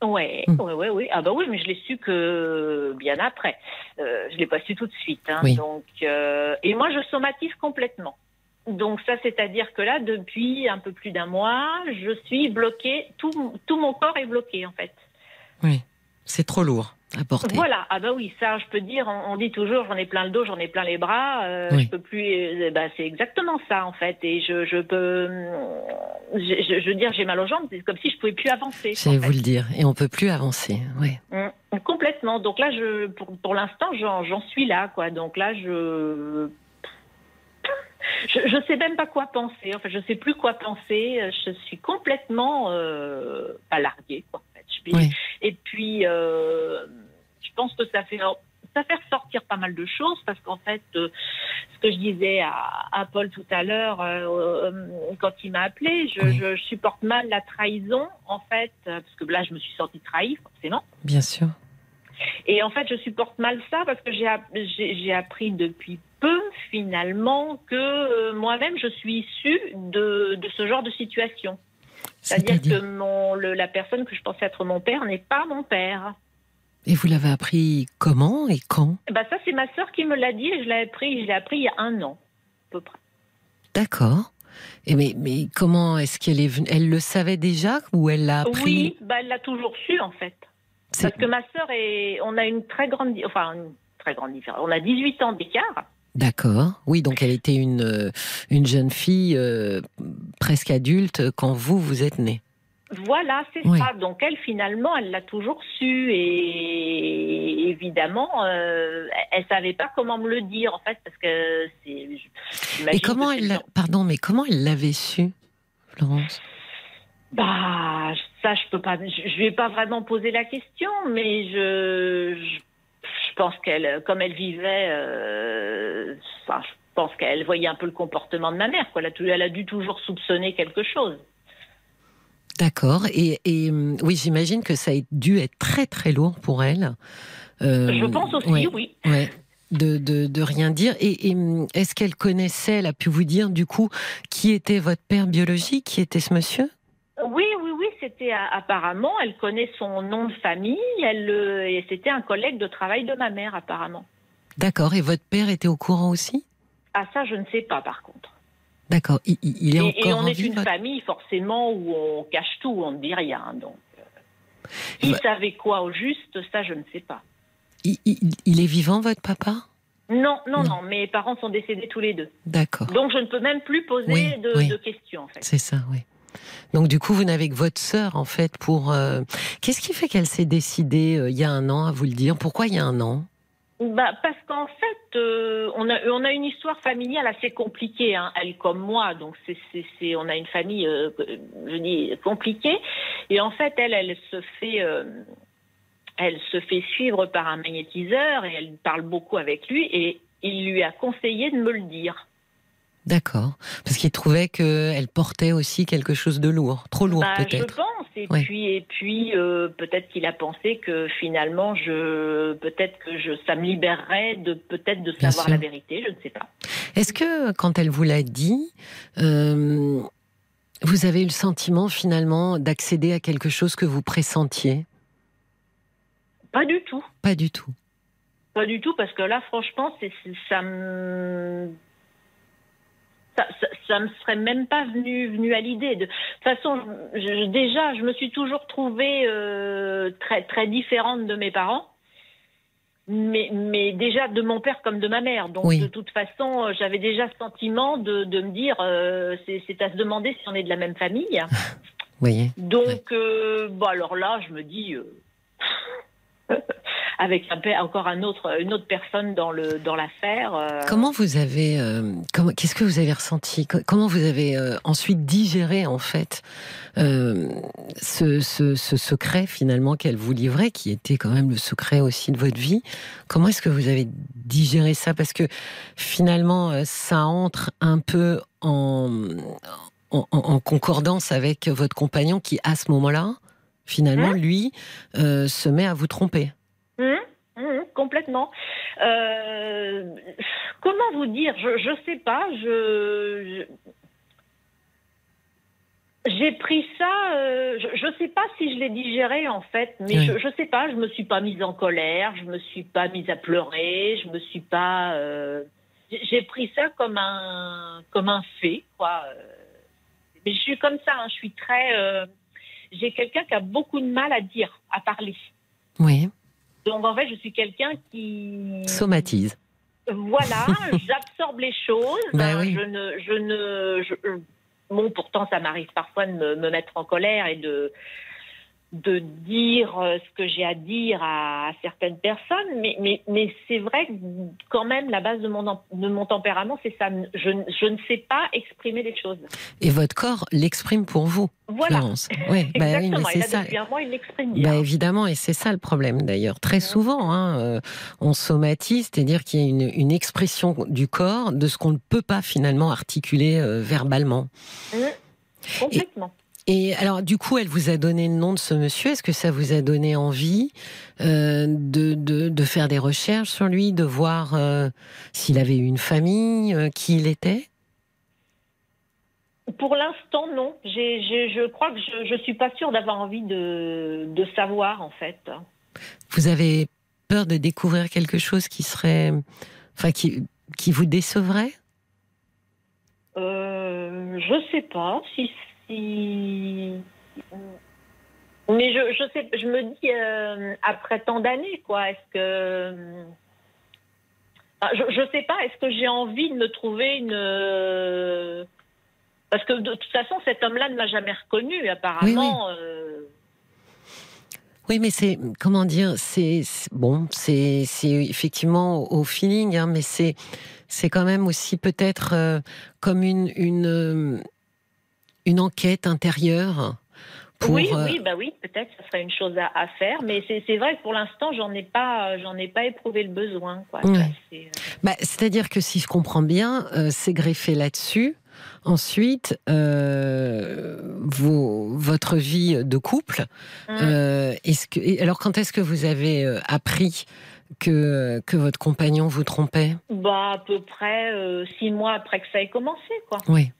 Ouais, hmm. ouais, ouais, oui. Ah bah oui, mais je l'ai su que bien après. Euh, je l'ai pas su tout de suite. Hein. Donc euh, et moi je somatise complètement. Donc ça, c'est-à-dire que là, depuis un peu plus d'un mois, je suis bloquée, tout, tout mon corps est bloqué en fait. Oui, c'est trop lourd à porter. Voilà, ah bah oui, ça, je peux dire, on, dit toujours, j'en ai plein le dos, j'en ai plein les bras, euh, je peux plus, bah, c'est exactement ça en fait, et je, je peux, je, veux dire, j'ai mal aux jambes, c'est comme si je pouvais plus avancer. J'allais vous le dire, et on peut plus avancer, oui. Mmh, complètement. Donc là, je, pour, pour l'instant, j'en suis là, quoi. Donc là, je je ne sais même pas quoi penser. Enfin, je ne sais plus quoi penser. Je suis complètement euh, larguée, quoi, en fait. Et puis, euh, je pense que ça fait ça fait ressortir pas mal de choses parce qu'en fait, euh, ce que je disais à, Paul tout à l'heure euh, quand il m'a appelé, je, je, supporte mal la trahison en fait parce que là, je me suis sentie trahie forcément. Bien sûr. Et en fait, je supporte mal ça parce que j'ai appris depuis peu, finalement, que euh, moi-même, je suis issue de, de, ce genre de situation. C'est-à-dire que mon, le, la personne que je pensais être mon père n'est pas mon père. Et vous l'avez appris comment et quand? Bah Ça, c'est ma sœur qui me l'a dit et je l'ai appris, je l'ai appris il y a un an, à peu près. D'accord. Et mais, mais comment est-ce qu'elle est venue? Elle le savait déjà ou elle l'a appris? Oui, bah, elle l'a toujours su en fait. Parce que ma sœur est, on a une très grande, enfin une très grande différence. On a 18 ans d'écart. D'accord. Oui, donc elle était une, euh, une jeune fille euh, presque adulte quand vous, vous êtes né. Voilà, c'est ça. Donc elle, finalement, elle l'a toujours su et évidemment, euh, elle savait pas comment me le dire en fait parce que c'est. Et comment elle, pardon, mais comment elle l'avait su, Florence? Bah, ça, je peux pas. Je, je vais pas vraiment poser la question, mais je, je, pense qu'elle, comme elle vivait, euh, enfin, je pense qu'elle voyait un peu le comportement de ma mère. Quoi. Elle, a, elle a dû toujours soupçonner quelque chose. D'accord. Et, et, oui, j'imagine que ça a dû être très très lourd pour elle. Euh, je pense aussi, oui. Ouais. De, de, de, rien dire. Et, et est-ce qu'elle connaissait, elle a pu vous dire du coup, qui était votre père biologique, qui était ce monsieur? Oui, oui, oui, c'était apparemment, elle connaît son nom de famille, elle, et c'était un collègue de travail de ma mère apparemment. D'accord, et votre père était au courant aussi? Ah ça, je ne sais pas par contre. D'accord, il, il, est et, encore Et on est une famille forcément où on cache tout, on ne dit rien. Donc, euh, il savait quoi au juste, ça je ne sais pas. Il, est vivant votre papa? Non, non, non, mes parents sont décédés tous les deux. D'accord. Donc je ne peux même plus poser de, de, questions en fait. C'est ça, oui. Donc du coup, vous n'avez que votre sœur en fait pour. Euh, qu'est-ce qui fait qu'elle s'est décidée euh, il y a un an à vous le dire? Pourquoi il y a un an? Bah, parce qu'en fait, euh, on, a, une histoire familiale assez compliquée, hein, elle comme moi, donc c'est, c'est, on a une famille, je dis, compliquée. Et en fait, elle, elle se fait, elle se fait suivre par un magnétiseur et elle parle beaucoup avec lui et il lui a conseillé de me le dire. D'accord. Parce qu'il trouvait qu'elle portait aussi quelque chose de lourd, trop lourd bah, peut-être. Je pense. Et puis, et puis euh, peut-être qu'il a pensé que finalement, je, peut-être que je, ça me libérerait de peut-être de savoir la vérité. Je ne sais pas. Est-ce que quand elle vous l'a dit, euh, vous avez eu le sentiment finalement d'accéder à quelque chose que vous pressentiez? Pas du tout. Pas du tout. Pas du tout, parce que là, franchement, c'est, ça me ça, ne me serait même pas venu, venu à l'idée. De toute façon, déjà, je me suis toujours trouvée euh, très, très différente de mes parents. Mais, mais, déjà de mon père comme de ma mère. Donc de toute façon, euh, j'avais déjà ce sentiment de, de me dire, euh, c'est à se demander si on est de la même famille. Oui. Donc, bon, alors là, je me dis, avec un, encore un autre, une autre personne dans le dans l'affaire. Euh. Comment vous avez, euh, qu'est-ce que vous avez ressenti? Comment vous avez euh, ensuite digéré en fait ce, ce, ce, secret finalement qu'elle vous livrait, qui était quand même le secret aussi de votre vie? Comment est-ce que vous avez digéré ça? Parce que finalement, ça entre un peu en, en, concordance avec votre compagnon qui, à ce moment-là, finalement, hein? lui, se met à vous tromper. Mmh, mmh, complètement. Euh, comment vous dire Je ne sais pas. Je, j'ai pris ça. Euh, je ne sais pas si je l'ai digéré en fait, mais je ne sais pas. Je me suis pas mise en colère. Je me suis pas mise à pleurer. Je me suis pas. Euh, j'ai pris ça comme un comme un fait quoi. Mais je suis comme ça. Hein. je suis très. j'ai quelqu'un qui a beaucoup de mal à dire, à parler. Oui. Donc en fait, je suis quelqu'un qui somatise. Voilà, j'absorbe les choses. Ben je ne, je ne, bon, pourtant, ça m'arrive parfois de me, mettre en colère et de de dire euh, ce que j'ai à dire à, certaines personnes, mais, mais, mais c'est vrai que quand même la base de mon, de mon tempérament, c'est ça. Je, je, ne sais pas exprimer les choses. Et votre corps l'exprime pour vous, voilà. Florence. Oui, bah oui mais c'est ça. il l'exprime bien. Bah évidemment, et c'est ça le problème d'ailleurs. Très souvent, hein, euh, on somatise, c'est-à-dire qu'il y a une, une, expression du corps de ce qu'on ne peut pas finalement articuler euh, verbalement. Mmh. Complètement. Et alors, du coup, elle vous a donné le nom de ce monsieur. Est-ce que ça vous a donné envie euh, de, de, faire des recherches sur lui, de voir euh, s'il avait eu une famille, euh, qui il était? Pour l'instant, non. je crois que je ne suis pas sûre d'avoir envie de, de savoir, en fait. Vous avez peur de découvrir quelque chose qui serait. Enfin, qui, qui vous décevrait? Euh, Je sais pas. Si mais je, je sais, je me dis euh, après tant d'années, quoi. Est-ce que je, ne sais pas. Est-ce que j'ai envie de me trouver une parce que de toute façon, cet homme-là ne m'a jamais reconnu, apparemment. Euh. Oui, mais c'est comment dire, c'est bon, c'est effectivement au, feeling, hein, mais c'est c'est quand même aussi peut-être euh, comme une une une enquête intérieure pour, oui, euh, oui, bah oui, peut-être ce serait une chose à, faire, mais c'est vrai que pour l'instant, j'en ai pas, j'en ai pas éprouvé le besoin. Euh, bah, C'est-à-dire que si je comprends bien, euh, c'est greffé là-dessus. Ensuite, vos, votre vie de couple. Mmh. est-ce que, alors, quand est-ce que vous avez appris que, que votre compagnon vous trompait? Bah, à peu près six mois après que ça ait commencé, quoi. Oui.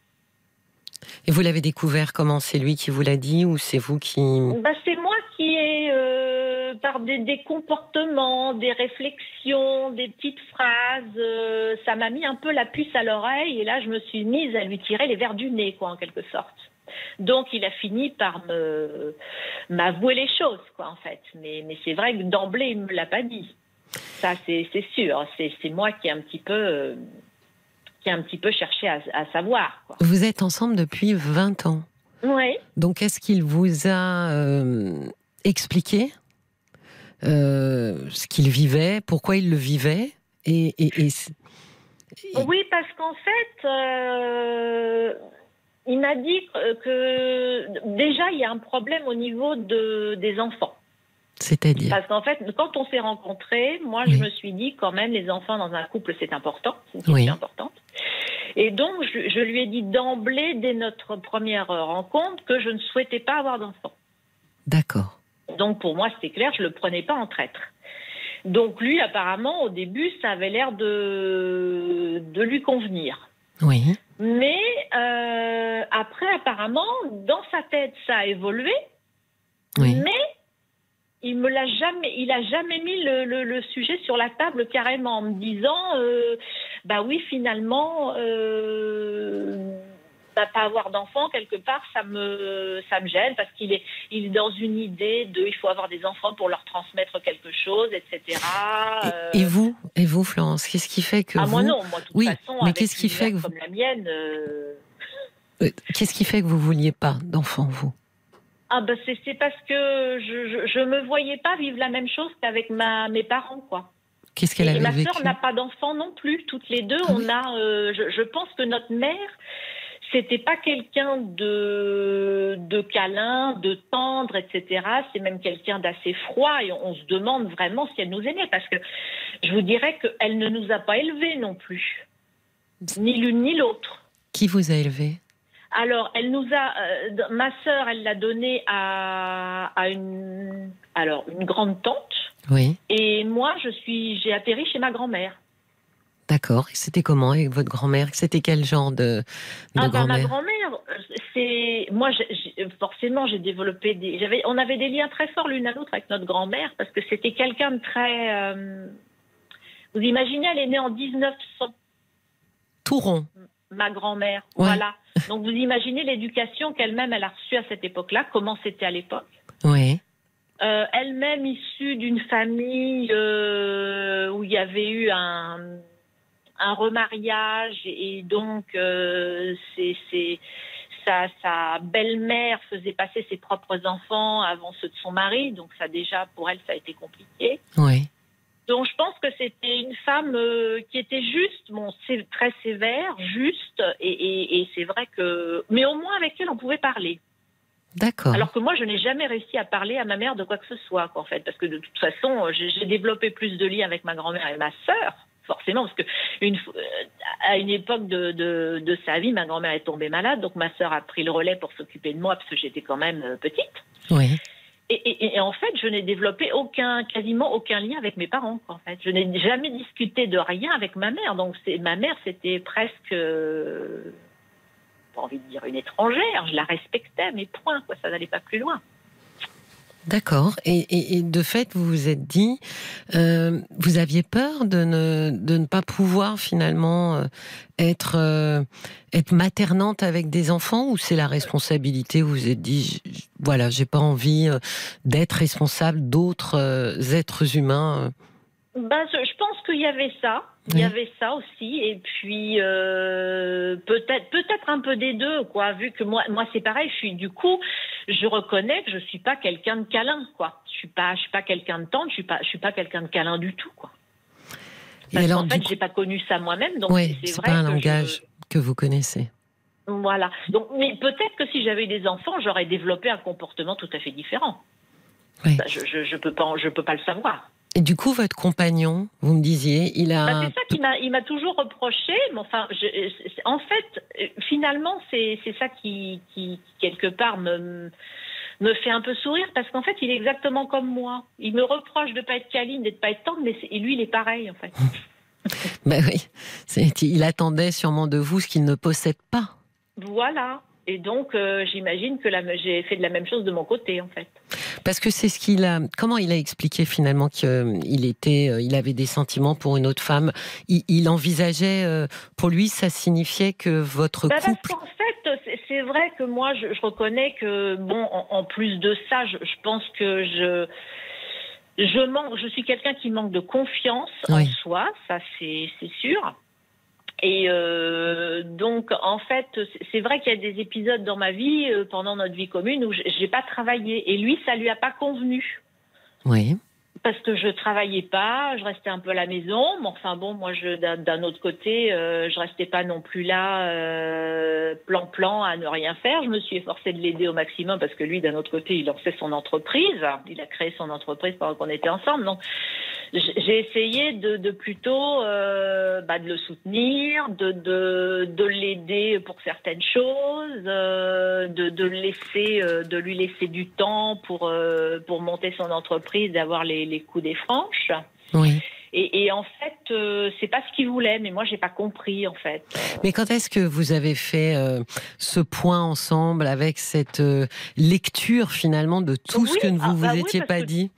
Et vous l'avez découvert comment? C'est lui qui vous l'a dit ou c'est vous qui... Bah, c'est moi qui ai, euh, par des, comportements, des réflexions, des petites phrases, euh, ça m'a mis un peu la puce à l'oreille et là je me suis mise à lui tirer les verres du nez, quoi, en quelque sorte. Donc il a fini par me m'avouer les choses, quoi, en fait. Mais, mais c'est vrai que d'emblée, il ne me l'a pas dit. Ça, c'est sûr. C'est moi qui ai un petit peu... Euh, qui a un petit peu cherché à, savoir. Vous êtes ensemble depuis 20 ans. Oui. Donc, est-ce qu'il vous a euh, expliqué ce qu'il vivait, pourquoi il le vivait et, Oui, parce qu'en fait, il m'a dit que déjà, il y a un problème au niveau de, des enfants. C'est-à-dire Parce qu'en fait, quand on s'est rencontrés, moi, je me suis dit quand même, les enfants dans un couple, c'est important, c'est une question importante. Et donc, je, lui ai dit d'emblée, dès notre première rencontre, que je ne souhaitais pas avoir d'enfants. D'accord. Donc, pour moi, c'était clair, je ne le prenais pas en traître. Donc, lui, apparemment, au début, ça avait l'air de, de lui convenir. Oui. Mais euh, après, apparemment, dans sa tête, ça a évolué. Oui. Mais il me l'a jamais, il a jamais mis le, le, sujet sur la table carrément en me disant, euh, bah oui, finalement, euh, bah, pas avoir d'enfants quelque part, ça me, ça me gêne parce qu'il est, il est dans une idée de, il faut avoir des enfants pour leur transmettre quelque chose, etc. Et, vous, et vous, Florence, qu'est-ce qui fait que ah, vous... moi non, moi de toute oui, façon, mais qu'est-ce qui fait que comme la mienne. Euh, qu'est-ce qui fait que vous vouliez pas d'enfants, vous? Ah ben c'est parce que je, ne me voyais pas vivre la même chose qu'avec ma mes parents quoi. Qu'est-ce qu'elle avait Et ma sœur n'a pas d'enfant non plus. Toutes les deux, ah on a. Euh, je, pense que notre mère, c'était pas quelqu'un de de câlin, de tendre, etc. C'est même quelqu'un d'assez froid et on, se demande vraiment si elle nous aimait parce que je vous dirais qu'elle ne nous a pas élevés non plus, ni l'une ni l'autre. Qui vous a élevés? Alors, elle nous a, euh, ma sœur, elle l'a donné à, une, alors une grande tante. Oui. Et moi, je suis, j'ai atterri chez ma grand-mère. D'accord. C'était comment? Avec votre grand-mère C'était quel genre de, ah, grand-mère Ma grand-mère, c'est moi. forcément, j'ai développé des. J'avais, on avait des liens très forts l'une à l'autre avec notre grand-mère parce que c'était quelqu'un de très. Euh, vous imaginez, elle est née en 1900. Tout rond ma grand-mère. Voilà. Donc vous imaginez l'éducation qu'elle-même elle a reçue à cette époque-là, comment c'était à l'époque. Oui. Euh, elle-même issue d'une famille euh, où il y avait eu un, un remariage et donc euh, c'est sa, sa belle-mère faisait passer ses propres enfants avant ceux de son mari, donc ça déjà pour elle ça a été compliqué. Oui. Donc je pense que c'était une femme euh, qui était juste, bon, c'est très sévère, juste, et, c'est vrai que, mais au moins avec elle on pouvait parler. D'accord. Alors que moi, je n'ai jamais réussi à parler à ma mère de quoi que ce soit, en fait, parce que de toute façon, j'ai développé plus de liens avec ma grand-mère et ma sœur, forcément, parce que une, euh, à une époque de, de, de sa vie, ma grand-mère est tombée malade, donc ma sœur a pris le relais pour s'occuper de moi, parce que j'étais quand même euh, petite. Oui. Et, en fait, je n'ai développé aucun, quasiment aucun lien avec mes parents. En fait, je n'ai jamais discuté de rien avec ma mère. Donc, ma mère, c'était presque, euh, pas envie de dire une étrangère. Je la respectais, mais point. Ça n'allait pas plus loin. D'accord. Et, de fait, vous vous êtes dit, euh, vous aviez peur de ne, de ne pas pouvoir finalement euh, être, euh, être maternante avec des enfants ou c'est la responsabilité Vous vous êtes dit, voilà, j'ai pas envie d'être responsable d'autres êtres humains ben, je pense qu'il y avait ça. Il y avait ça aussi, et puis euh, peut-être peut-être un peu des deux, quoi. Vu que moi, moi c'est pareil. Je suis du coup, je reconnais que je suis pas quelqu'un de câlin, quoi. Je suis pas, je suis pas quelqu'un de tendre. Je suis pas, je suis pas quelqu'un de câlin du tout, quoi. Parce alors, en fait, j'ai pas connu ça moi-même, donc c'est pas un langage que vous connaissez. Voilà. Donc, mais peut-être que si j'avais des enfants, j'aurais développé un comportement tout à fait différent. je, je, je peux je peux pas le savoir. Et du coup, votre compagnon, vous me disiez, il a. Bah, c'est ça qu'il m'a, il m'a toujours reproché. Mais enfin, en fait, finalement, c'est, ça qui, qui, quelque part, me, me fait un peu sourire parce qu'en fait, il est exactement comme moi. Il me reproche de ne pas être câline, de ne pas être tendre, mais lui, il est pareil, en fait. ben oui, il attendait sûrement de vous ce qu'il ne possède pas. Voilà. Et donc, euh, j'imagine que j'ai fait de la même chose de mon côté, en fait. Parce que c'est ce qu'il a. Comment il a expliqué finalement qu'il était, euh, il avait des sentiments pour une autre femme? Il, envisageait, euh, pour lui, ça signifiait que votre bah, couple. Parce qu'en fait, c'est vrai que moi, je, reconnais que bon, en, plus de ça, je, pense que je. Je manque, je suis quelqu'un qui manque de confiance en soi, ça c'est sûr. Et euh, donc, en fait, c'est vrai qu'il y a des épisodes dans ma vie, euh, pendant notre vie commune, où j'ai pas travaillé. Et lui, ça lui a pas convenu. Oui. Parce que je travaillais pas, je restais un peu à la maison. Mais enfin bon, moi, d'un autre côté, euh, je restais pas non plus là, euh, plan plan à ne rien faire. Je me suis efforcée de l'aider au maximum parce que lui, d'un autre côté, il lançait son entreprise. Il a créé son entreprise pendant qu'on était ensemble. Donc, j'ai essayé de, plutôt euh, bah, de le soutenir, de, de, de l'aider pour certaines choses, euh, de, de laisser, de lui laisser du temps pour pour monter son entreprise, d'avoir les, les coups des franches. Oui. Et, et, en fait, euh, c'est pas ce qu'il voulait, mais moi j'ai pas compris en fait. Mais quand est-ce que vous avez fait euh, ce point ensemble avec cette euh, lecture finalement de tout Oui, ce que vous ah, vous bah étiez pas dit?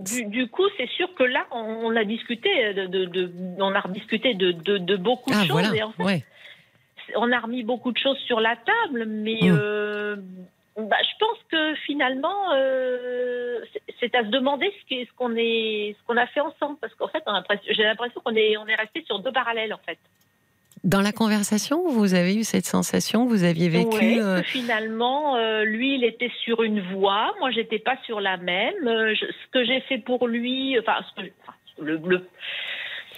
Du, du coup, c'est sûr que là, on, a discuté de, de, de- on a rediscuté de, de, de beaucoup de Ah choses. voilà, Et en fait, ouais. on a remis beaucoup de choses sur la table, mais Mm. Bah, je pense que finalement, euh, c'est- à se demander ce qu'on est, ce qu'on a fait ensemble, parce qu'en fait, j'ai l'impression qu'on est, on est resté sur deux parallèles en fait. Dans la conversation, vous avez eu cette sensation, vous aviez vécu Ouais, euh, que finalement, euh, lui, il était sur une voie, moi, j'étais pas sur la même. Euh, je- ce que j'ai fait pour lui, enfin, ce que- enfin, le, le-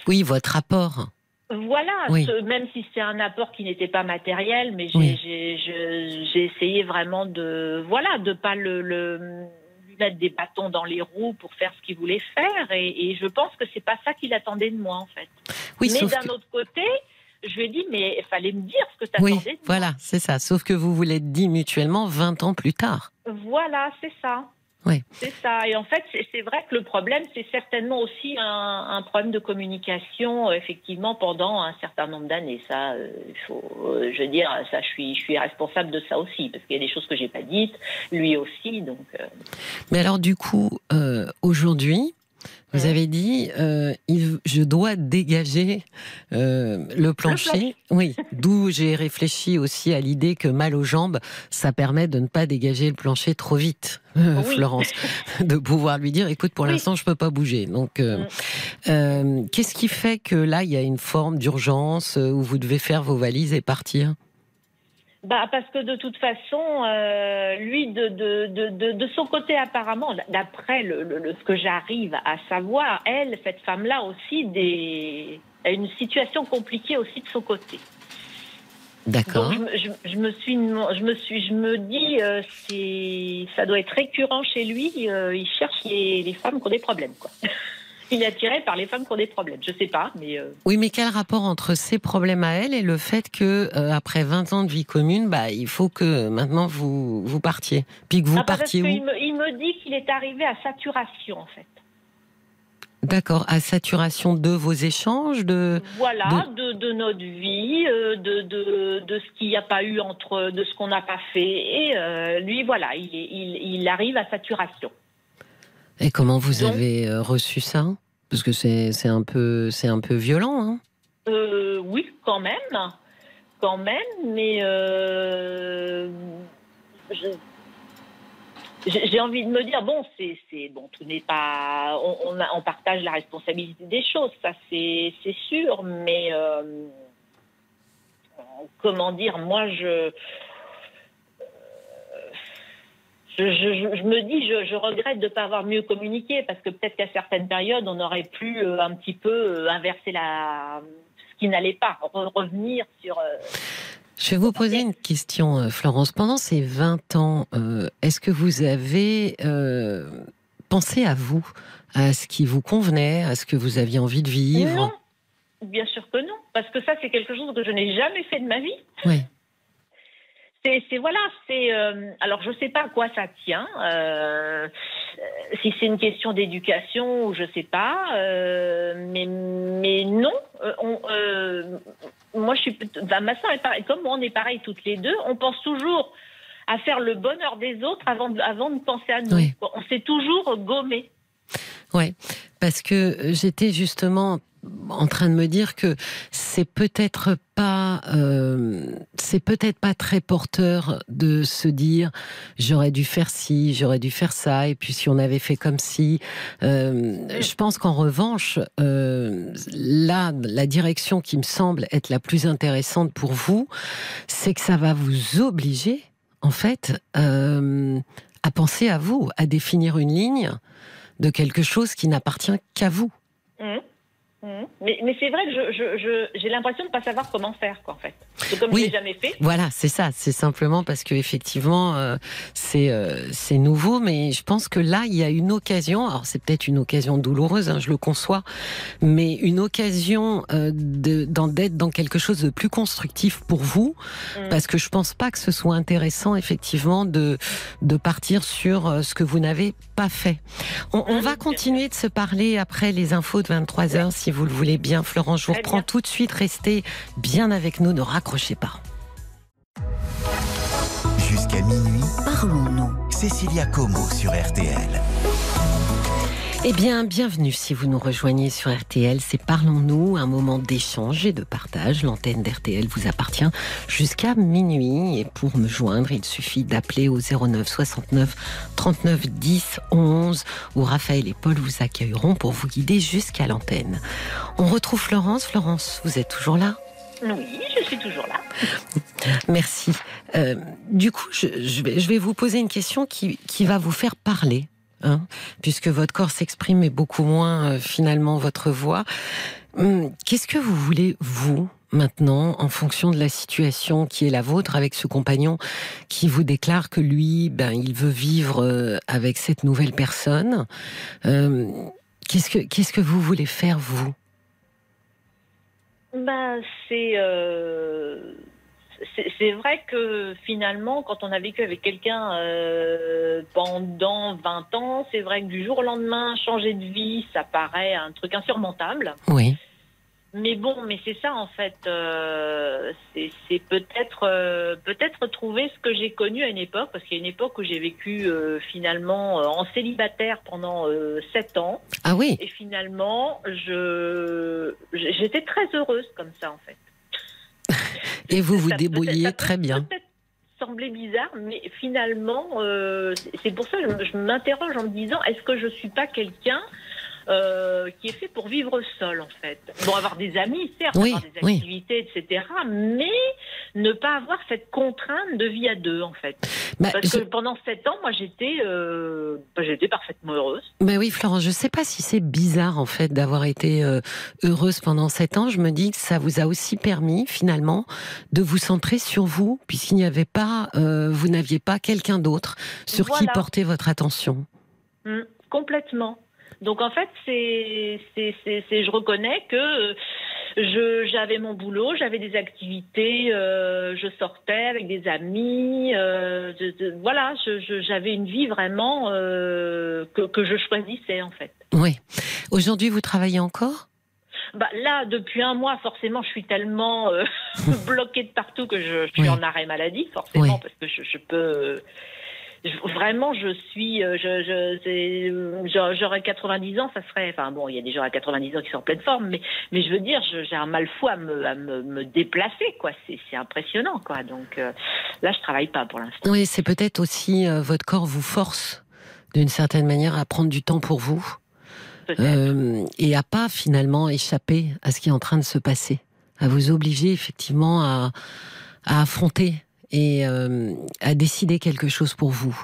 oui votre rapport. Voilà, Oui. ce- même si c'est un apport qui n'était pas matériel, mais j'ai Oui. essayé vraiment de voilà de pas le, le- lui mettre des bâtons dans les roues pour faire ce qu'il voulait faire, et, et je pense que c'est pas ça qu'il attendait de moi en fait. Oui, mais d'un que- autre côté, je lui ai dit mais il fallait me dire ce que tu oui, attendais moi. voilà, c'est ça. Sauf que vous vous l'êtes dit mutuellement 20 ans plus tard. Voilà, c'est ça. Oui. C'est ça. Et en fait, c'est vrai que le problème, c'est certainement aussi un, un problème de communication, euh, effectivement, pendant un certain nombre d'années. Ça, euh, il faut, euh, je veux dire, ça, je suis, je suis responsable de ça aussi, parce qu'il y a des choses que j'ai pas dites, lui aussi. Donc, euh, Mais alors du coup, aujourd'hui, vous avez dit, euh, il- je dois dégager euh, le plancher. Oui, d'où j'ai réfléchi aussi à l'idée que mal aux jambes, ça permet de ne pas dégager le plancher trop vite, euh, Oui. Florence, de pouvoir lui dire, écoute, pour Oui. l'instant, je peux pas bouger. Donc, Mm. qu'est-ce qui fait que là, il y a une forme d'urgence où vous devez faire vos valises et partir? Bah, parce que de toute façon, euh, lui, de, de, de, de, son côté, apparemment, d'après le, le- le- ce que j'arrive à savoir, elle, cette femme-là aussi, des, a une situation compliquée aussi de son côté. D'accord. Donc, je, me- je, je me suis, je me suis, je me dis, euh, c'est, ça doit être récurrent chez lui. euh, il cherche les, les femmes qui ont des problèmes, quoi. Il est attiré par les femmes qui ont des problèmes. Je sais pas, mais euh, Oui, mais quel rapport entre ces problèmes à elle et le fait que euh, après 20 ans de vie commune, bah il faut que maintenant vous vous partiez, puis que vous Ah, parce partiez où? me, il me dit qu'il est arrivé à saturation, en fait. D'accord, à saturation de vos échanges, de Voilà, de, de notre vie, euh, de, de, de ce qu'il n'y a pas eu entre, de ce qu'on n'a pas fait. Et euh, lui, voilà, il, est- il, il arrive à saturation. Et comment vous Donc- avez euh, reçu ça? Parce que c'est un peu un peu violent, hein. Euh, oui, quand même, quand même, mais euh, j'ai envie de me dire bon, c'est bon, tout n'est pas, on, on, a- on partage la responsabilité des choses, ça c'est c'est sûr, mais euh, comment dire, moi je je, je- je me dis, je, je regrette de ne pas avoir mieux communiqué parce que peut-être qu'à certaines périodes, on aurait pu euh, un petit peu euh, inverser la, ce qui n'allait pas, re- revenir sur. euh, Je vais vous poser une question, Florence. Pendant ces 20 ans, euh, est-ce que vous avez pensé à vous, à ce qui vous convenait, à ce que vous aviez envie de vivre? Non, bien sûr que non, parce que ça, c'est quelque chose que je n'ai jamais fait de ma vie. Oui. C'est, voilà, c'est. euh, alors, je sais pas à quoi ça tient. euh, si c'est une question d'éducation ou je sais pas, euh, mais mais non. on, moi, je suis. bah, ma soeur est pareil. Comme on est pareil toutes les deux, on pense toujours à faire le bonheur des autres avant de, avant de penser à nous. Oui. On s'est toujours gommé. Ouais, parce que j'étais justement en train de me dire que c'est peut-être pas, euh, c'est peut-être pas très porteur de se dire j'aurais dû faire ci, j'aurais dû faire ça, et puis si on avait fait comme si. Euh, je pense qu'en revanche, euh, là, la direction qui me semble être la plus intéressante pour vous, c'est que ça va vous obliger, en fait, à penser à vous, à définir une ligne de quelque chose qui n'appartient qu'à vous. Mmh. Mmh. Mais, mais c'est vrai que j'ai je, je, j'ai l'impression de ne pas savoir comment faire, quoi, en fait. C'est comme Oui. je l'ai jamais fait. Voilà, c'est ça. C'est simplement parce que effectivement, euh, c'est euh, c'est nouveau, mais je pense que là, il y a une occasion. Alors, c'est peut-être une occasion douloureuse, hein, je le conçois, mais une occasion euh, d'être dans quelque chose de plus constructif pour vous, Mm. parce que je pense pas que ce soit intéressant, effectivement, de de partir sur euh, ce que vous n'avez pas fait. On, on Mm, va continuer de se parler après les infos de 23 heures, si vous le voulez bien, Florence. Je vous reprends bien. tout de suite. Restez bien avec nous. Ne raccrochez pas. Jusqu'à minuit, parlons-nous. Cécilia Como sur RTL. Eh bien, bienvenue si vous nous rejoignez sur RTL. C'est Parlons-nous, un moment d'échange et de partage. L'antenne d'RTL vous appartient jusqu'à minuit. Et pour me joindre, il suffit d'appeler au 09 69 39 10 11 où Raphaël et Paul vous accueilleront pour vous guider jusqu'à l'antenne. On retrouve Florence. Florence, vous êtes toujours là? Oui, je suis toujours là. Merci. Euh, du coup, je, je vais, je vais vous poser une question qui, qui va vous faire parler, hein, puisque votre corps s'exprime et beaucoup moins euh, finalement votre voix. Hum, Qu'est-ce que vous voulez, vous, maintenant, en fonction de la situation qui est la vôtre, avec ce compagnon qui vous déclare que lui, ben, il veut vivre euh, avec cette nouvelle personne? Euh, Qu'est-ce que que vous voulez faire, vous? Bah, c'est euh, c'est vrai que finalement, quand on a vécu avec quelqu'un euh, pendant 20 ans, c'est vrai que du jour au lendemain, changer de vie, ça paraît un truc insurmontable. Oui. Mais bon, mais c'est ça en fait. euh, c'est peut-être euh, peut-être trouver ce que j'ai connu à une époque, parce qu'il y a une époque où j'ai vécu euh, finalement en célibataire pendant 7 ans. Ah oui. Et finalement, je j'étais très heureuse comme ça en fait. Et vous vous débrouillez ça peut très bien. sembler bizarre, mais finalement, euh, c'est- c'est pour ça que je, je m'interroge en me disant est-ce que je suis pas quelqu'un euh, qui est fait pour vivre seul en fait Bon, avoir des amis, certes, Oui, avoir des oui. activités, etc., mais ne pas avoir cette contrainte de vie à deux en fait. Bah, Parce je- que pendant sept ans, moi, j'étais euh, bah, j'étais parfaitement heureuse. Ben oui, Florence, je ne sais pas si c'est bizarre en fait d'avoir été euh, heureuse pendant sept ans. Je me dis que ça vous a aussi permis finalement de vous centrer sur vous, puisqu'il n'y avait pas, vous n'aviez pas quelqu'un d'autre sur qui porter votre attention. Mm, complètement. Donc en fait, c'est, c'est, c'est, c'est- je reconnais que euh, je, j'avais mon boulot, j'avais des activités, euh, je sortais avec des amis, euh, voilà, je, je- j'avais une vie vraiment euh, que, que je choisissais en fait. Oui. Aujourd'hui, vous travaillez encore? Bah, là, depuis un mois, forcément, je suis tellement bloquée de partout que je, je suis Oui. en arrêt maladie, forcément, Oui. parce que je peux. Je- vraiment, je suis. euh, Je, j'aurais 90 ans, ça serait. Enfin, bon, il y a des gens à 90 ans qui sont en pleine forme, mais, mais je veux dire, j'ai un mal fou à me, à me, me déplacer, quoi. C'est c'est impressionnant, quoi. Donc euh, là, je travaille pas pour l'instant. Oui, c'est peut-être aussi euh, votre corps vous force d'une certaine manière à prendre du temps pour vous euh, et à pas finalement échapper à ce qui est en train de se passer, à vous obliger effectivement à, à affronter et euh, à décider quelque chose pour vous.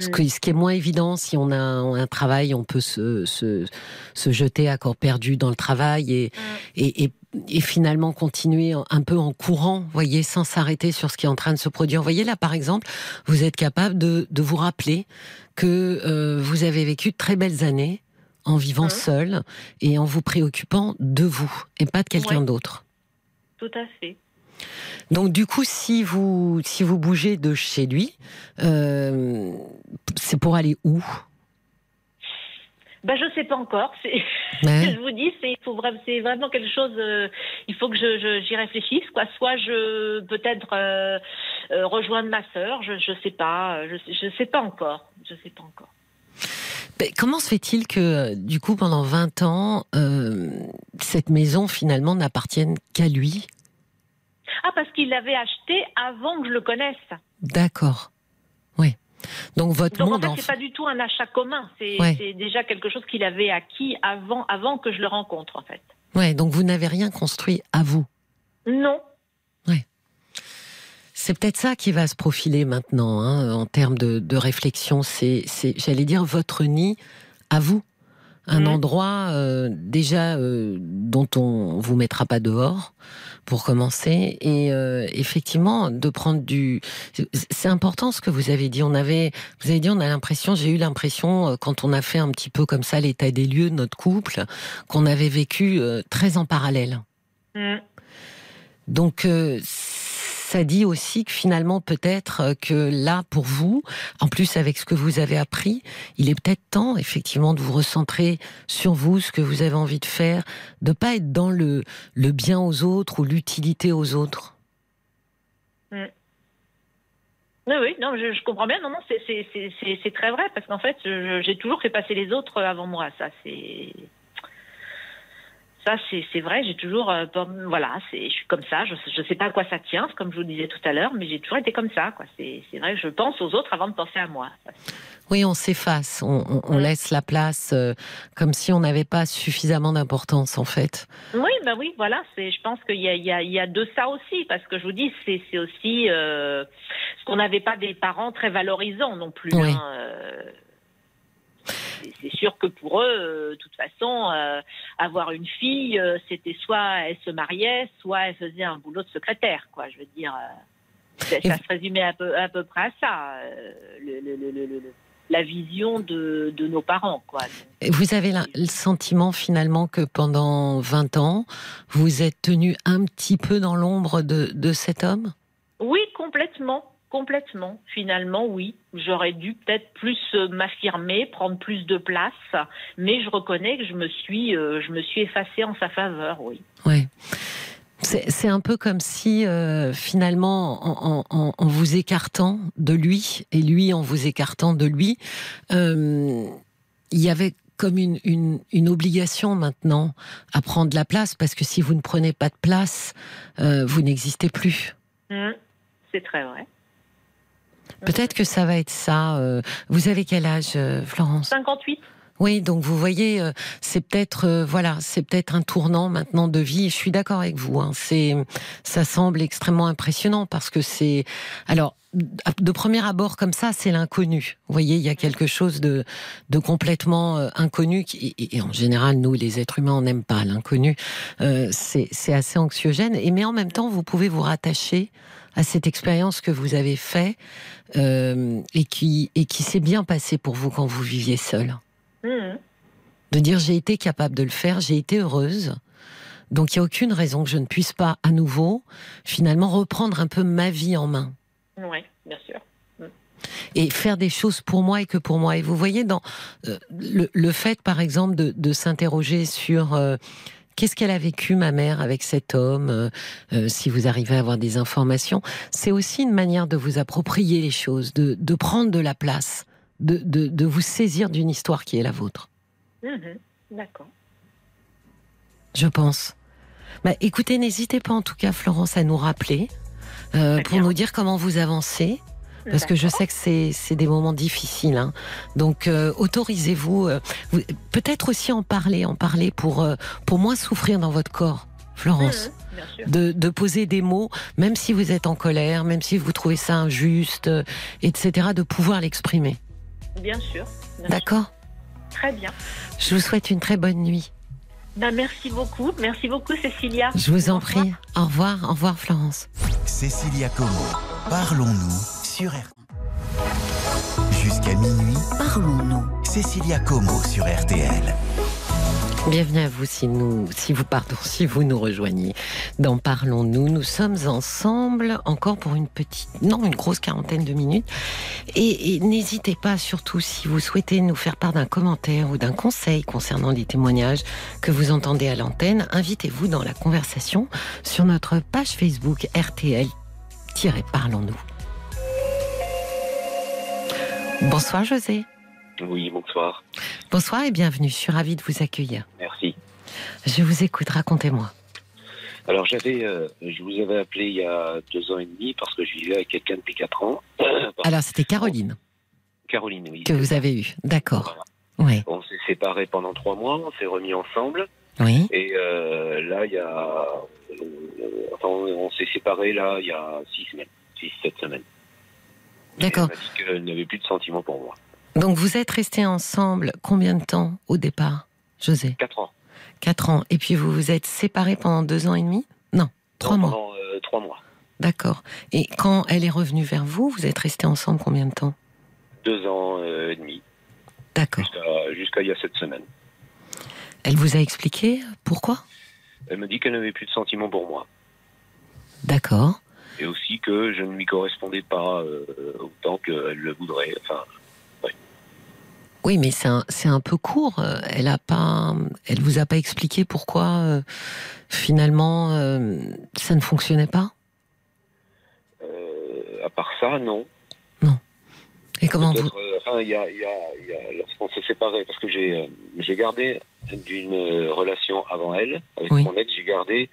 Ce, que- ce qui est moins évident, si on a un, un travail, on peut se, se, se jeter à corps perdu dans le travail et, et, et, et finalement continuer un peu en courant, voyez, sans s'arrêter sur ce qui est en train de se produire. Vous voyez là, par exemple, vous êtes capable de, de vous rappeler que euh, vous avez vécu de très belles années en vivant Mhm. seul et en vous préoccupant de vous et pas de quelqu'un Ouais. d'autre. Tout à fait. Donc du coup, si vous si vous bougez de chez lui, euh, c'est pour aller où? Ben, je sais pas encore. C'est. Ce que je vous dis, c'est faut vraiment, c'est vraiment quelque chose. euh, il faut que je, je- j'y réfléchisse, quoi. Soit je peut-être euh, euh, rejoindre ma sœur. Je, je sais pas. Je, je sais pas encore. Je sais pas encore. ben, comment se fait-il que du coup pendant 20 ans, cette maison finalement n'appartienne qu'à lui? Ah, parce qu'il l'avait acheté avant que je le connaisse. D'accord. Oui. Donc votre Donc en fait, c'est pas du tout un achat commun. C'est, Ouais. déjà quelque chose qu'il avait acquis avant, avant que je le rencontre, en fait. Ouais, donc vous n'avez rien construit à vous? Non. C'est peut-être ça qui va se profiler maintenant, hein, en termes de, de réflexion. C'est, j'allais dire, votre nid à vous. Un Mhm. endroit euh, déjà euh, dont on vous mettra pas dehors pour commencer et euh, effectivement de prendre du c'est- c'est important ce que vous avez dit on avait vous avez dit on a l'impression j'ai eu l'impression euh, quand on a fait un petit peu comme ça l'état des lieux de notre couple qu'on avait vécu euh, très en parallèle Mm. donc euh, ça dit aussi que finalement peut-être euh, que là pour vous, en plus avec ce que vous avez appris, il est peut-être temps effectivement de vous recentrer sur vous, ce que vous avez envie de faire, de pas être dans le le bien aux autres ou l'utilité aux autres. Oui, oui, non, je, comprends bien. Non, non, c'est- très vrai parce qu'en fait, j'ai toujours fait passer les autres avant moi. Ça, c'est ça, c'est vrai. J'ai toujours, euh, voilà, je suis comme ça. Je je sais pas à quoi ça tient, comme je vous disais tout à l'heure, mais j'ai toujours été comme ça. C'est vrai que je pense aux autres avant de penser à moi. Oui, on s'efface, on, on- on laisse la place euh, comme si on n'avait pas suffisamment d'importance en fait. Oui, bah oui, voilà. Je pense qu'il y a, y, y de ça aussi, parce que je vous dis, c'est, c'est aussi euh, ce qu'on n'avait pas des parents très valorisants non plus. Oui. hein, euh, c'est, sûr que pour eux, euh, de toute façon, euh, avoir une fille, euh, c'était soit elle se mariait, soit elle faisait un boulot de secrétaire, quoi. Je veux dire, ça, se résumait à peu, à peu près à ça, le, le- le- le- le- la vision de, de nos parents, quoi. Vous avez la- le sentiment finalement que pendant 20 ans, vous êtes tenu un petit peu dans l'ombre de, de cet homme? Oui, complètement. Complètement. Finalement, oui. J'aurais dû peut-être plus euh, m'affirmer, prendre plus de place, mais je reconnais que je me suis, euh, je me suis effacée en sa faveur, oui. Ouais. C'est un peu comme si euh, finalement, en, en- en- en vous écartant de lui et lui en vous écartant de lui, euh, il y avait comme une, une, une obligation maintenant à prendre la place parce que si vous ne prenez pas de place, vous n'existez plus. Hum, C'est très vrai. Peut-être que ça va être ça. euh. Vous avez quel âge, euh, Florence? 58 Oui, donc vous voyez, euh, c'est peut-être euh, voilà, c'est peut-être un tournant maintenant de vie. Je suis d'accord avec vous. Hein, c'est, ça semble extrêmement impressionnant parce que c'est, alors de premier abord comme ça, c'est l'inconnu. Vous voyez, il y a quelque chose de, de complètement euh, inconnu qui, et, et en général, nous, les êtres humains, on n'aime pas l'inconnu. Euh, c'est, c'est assez anxiogène. Et mais en même temps, vous pouvez vous rattacher à cette expérience que vous avez fait euh, et qui et qui s'est bien passée pour vous quand vous viviez seul Hum, de dire j'ai été capable de le faire, j'ai été heureuse. Donc il n'y a aucune raison que je ne puisse pas à nouveau finalement reprendre un peu ma vie en main Oui, bien sûr. et faire des choses pour moi et que pour moi. Et vous voyez dans euh, le, le fait par exemple de, de s'interroger sur euh, Qu'est-ce qu'elle a vécu, ma mère, avec cet homme euh, euh, Si vous arrivez à avoir des informations, c'est aussi une manière de vous approprier les choses, de, de prendre de la place, de, de, de vous saisir d'une histoire qui est la vôtre. Mhm, D'accord. je pense. Bah, écoutez, n'hésitez pas en tout cas, Florence, à nous rappeler euh, pour bien. nous dire comment vous avancez. Parce que je sais que c'est c'est des moments difficiles. hein. Donc euh, autorisez-vous, euh, vous- peut-être aussi en parler, en parler pour euh, pour moins souffrir dans votre corps, Florence. Bien sûr. De, de poser des mots, même si vous êtes en colère, même si vous trouvez ça injuste, etc., de pouvoir l'exprimer. Bien sûr. bien sûr. D'accord? Très bien. Je vous souhaite une très bonne nuit. Ben, merci beaucoup. Merci beaucoup, Cécilia. Je vous en prie. Au revoir, au revoir, Florence. Cécilia Como, parlons-nous RTL. Jusqu'à minuit, parlons-nous. Cécilia Como sur RTL. Bienvenue à vous si nous, si vous si vous nous rejoignez dans Parlons-nous. Nous sommes ensemble encore pour une petite, non, une grosse quarantaine de minutes. Et, n'hésitez pas, surtout si vous souhaitez nous faire part d'un commentaire ou d'un conseil concernant les témoignages que vous entendez à l'antenne, invitez-vous dans la conversation sur notre page Facebook RTL-Parlons-nous. Bonsoir José. Oui, bonsoir. Bonsoir et bienvenue. Je suis ravie de vous accueillir. Merci. Je vous écoute, racontez-moi. Alors j'avais, euh, je vous avais appelé il y a deux ans et demi parce que je vivais avec quelqu'un depuis quatre ans. Alors, c'était Caroline Caroline, oui. que vous avez eue. D'accord. Voilà. Oui. On s'est séparés pendant trois mois, on s'est remis ensemble Oui. et euh, là il y a, enfin, on s'est séparés là il y a six semaines, six sept semaines. D'accord. Elle m'a dit qu'elle n'avait plus de sentiments pour moi. Donc, vous êtes restés ensemble combien de temps au départ José 4 ans. 4 ans. Et puis vous vous êtes séparés pendant deux ans et demi? Non, trois Non, mois. Pendant euh, trois mois. D'accord. Et quand elle est revenue vers vous, vous êtes restés ensemble combien de temps? Deux ans euh, et demi. D'accord. Jusqu'à il y a sept semaines. Elle vous a expliqué pourquoi? Elle me dit qu'elle n'avait plus de sentiments pour moi. D'accord. Et aussi que je ne lui correspondais pas euh, autant qu'elle le voudrait. Enfin, Oui, mais c'est un, un peu court. Euh, Elle a pas, elle vous a pas expliqué pourquoi euh, finalement euh, ça ne fonctionnait pas? euh, à part ça, non. Et comment vous enfin, il y a, y a- y a- lorsqu'on s'est séparés, parce que j'ai, j'ai gardé d'une relation avant elle, avec Oui. mon ex, j'ai gardé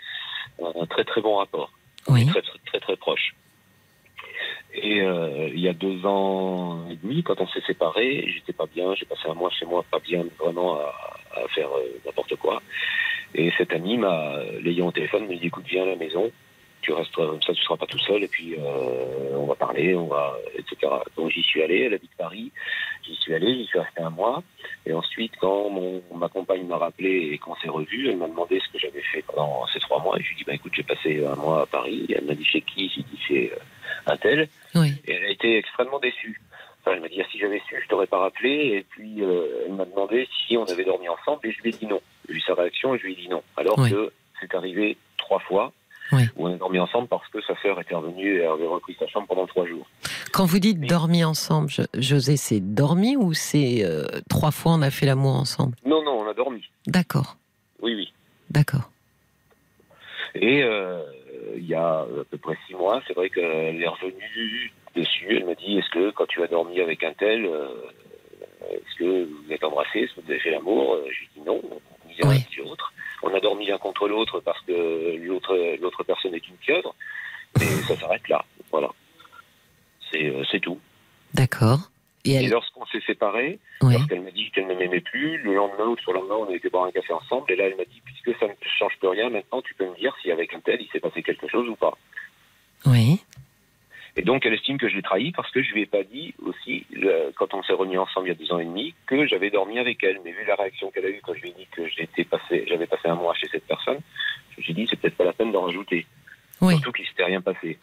un très très bon rapport, Très très très très proche. Et euh, il y a deux ans et demi, quand on s'est séparés, j'étais pas bien, j'ai passé un mois chez moi, pas bien vraiment à, faire euh, n'importe quoi. Et cet ami m'a, l'ayant au téléphone, me dit écoute, viens à la maison, tu restes comme ça, tu seras pas tout seul, et puis euh, on va parler, on va, etc. Donc j'y suis allé, elle habite Paris, j'y suis allé, j'y suis resté un mois. Et ensuite, quand mon, ma compagne m'a rappelé et qu'on s'est revus, elle m'a demandé ce que j'avais fait pendant ces trois mois. Et je lui ai dit, bah, écoute, j'ai passé un mois à Paris. Et elle m'a dit, chez qui? J'ai dit, chez euh, un tel. Oui. Et elle a été extrêmement déçue. Enfin, elle m'a dit, ah, si j'avais su, je t'aurais pas rappelé. Et puis, euh, elle m'a demandé si on avait dormi ensemble. Et je lui ai dit non. J'ai vu sa réaction et je lui ai dit non. Alors Oui. que c'est arrivé trois fois Oui. où on a dormi ensemble parce que sa sœur était revenue et avait repris sa chambre pendant trois jours. Quand vous dites Oui. dormi ensemble, José, c'est dormi ou c'est euh, trois fois on a fait l'amour ensemble? Non, non, on a dormi. D'accord, Oui, oui. d'accord. Et euh, il y a à peu près six mois, c'est vrai qu'elle est revenue dessus. Elle m'a dit Est-ce que quand tu as dormi avec un tel, euh, est-ce que vous êtes embrassés Est-ce que vous avez fait l'amour? Je lui ai dit non, ni l'un Oui. ni l'autre. On a dormi l'un contre l'autre parce que l'autre l'autre personne est une pieuvre. Et ça s'arrête là. Voilà. C'est euh, c'est tout. D'accord. Et Et elle, lorsqu'on s'est séparés. Lorsqu'elle m'a dit qu'elle ne m'aimait plus, le lendemain ou sur le lendemain, on a été boire un café ensemble. Et là, elle m'a dit, puisque ça ne change plus rien, maintenant, tu peux me dire si avec un tel, il s'est passé quelque chose ou pas. oui. Et donc, elle estime que je l'ai trahi parce que je lui ai pas dit aussi, quand on s'est remis ensemble il y a deux ans et demi, que j'avais dormi avec elle. Mais vu la réaction qu'elle a eue quand je lui ai dit que j'étais passé, j'avais passé un mois chez cette personne, je me suis dit, c'est peut-être pas la peine d'en rajouter. Oui. Surtout qu'il s'était rien passé.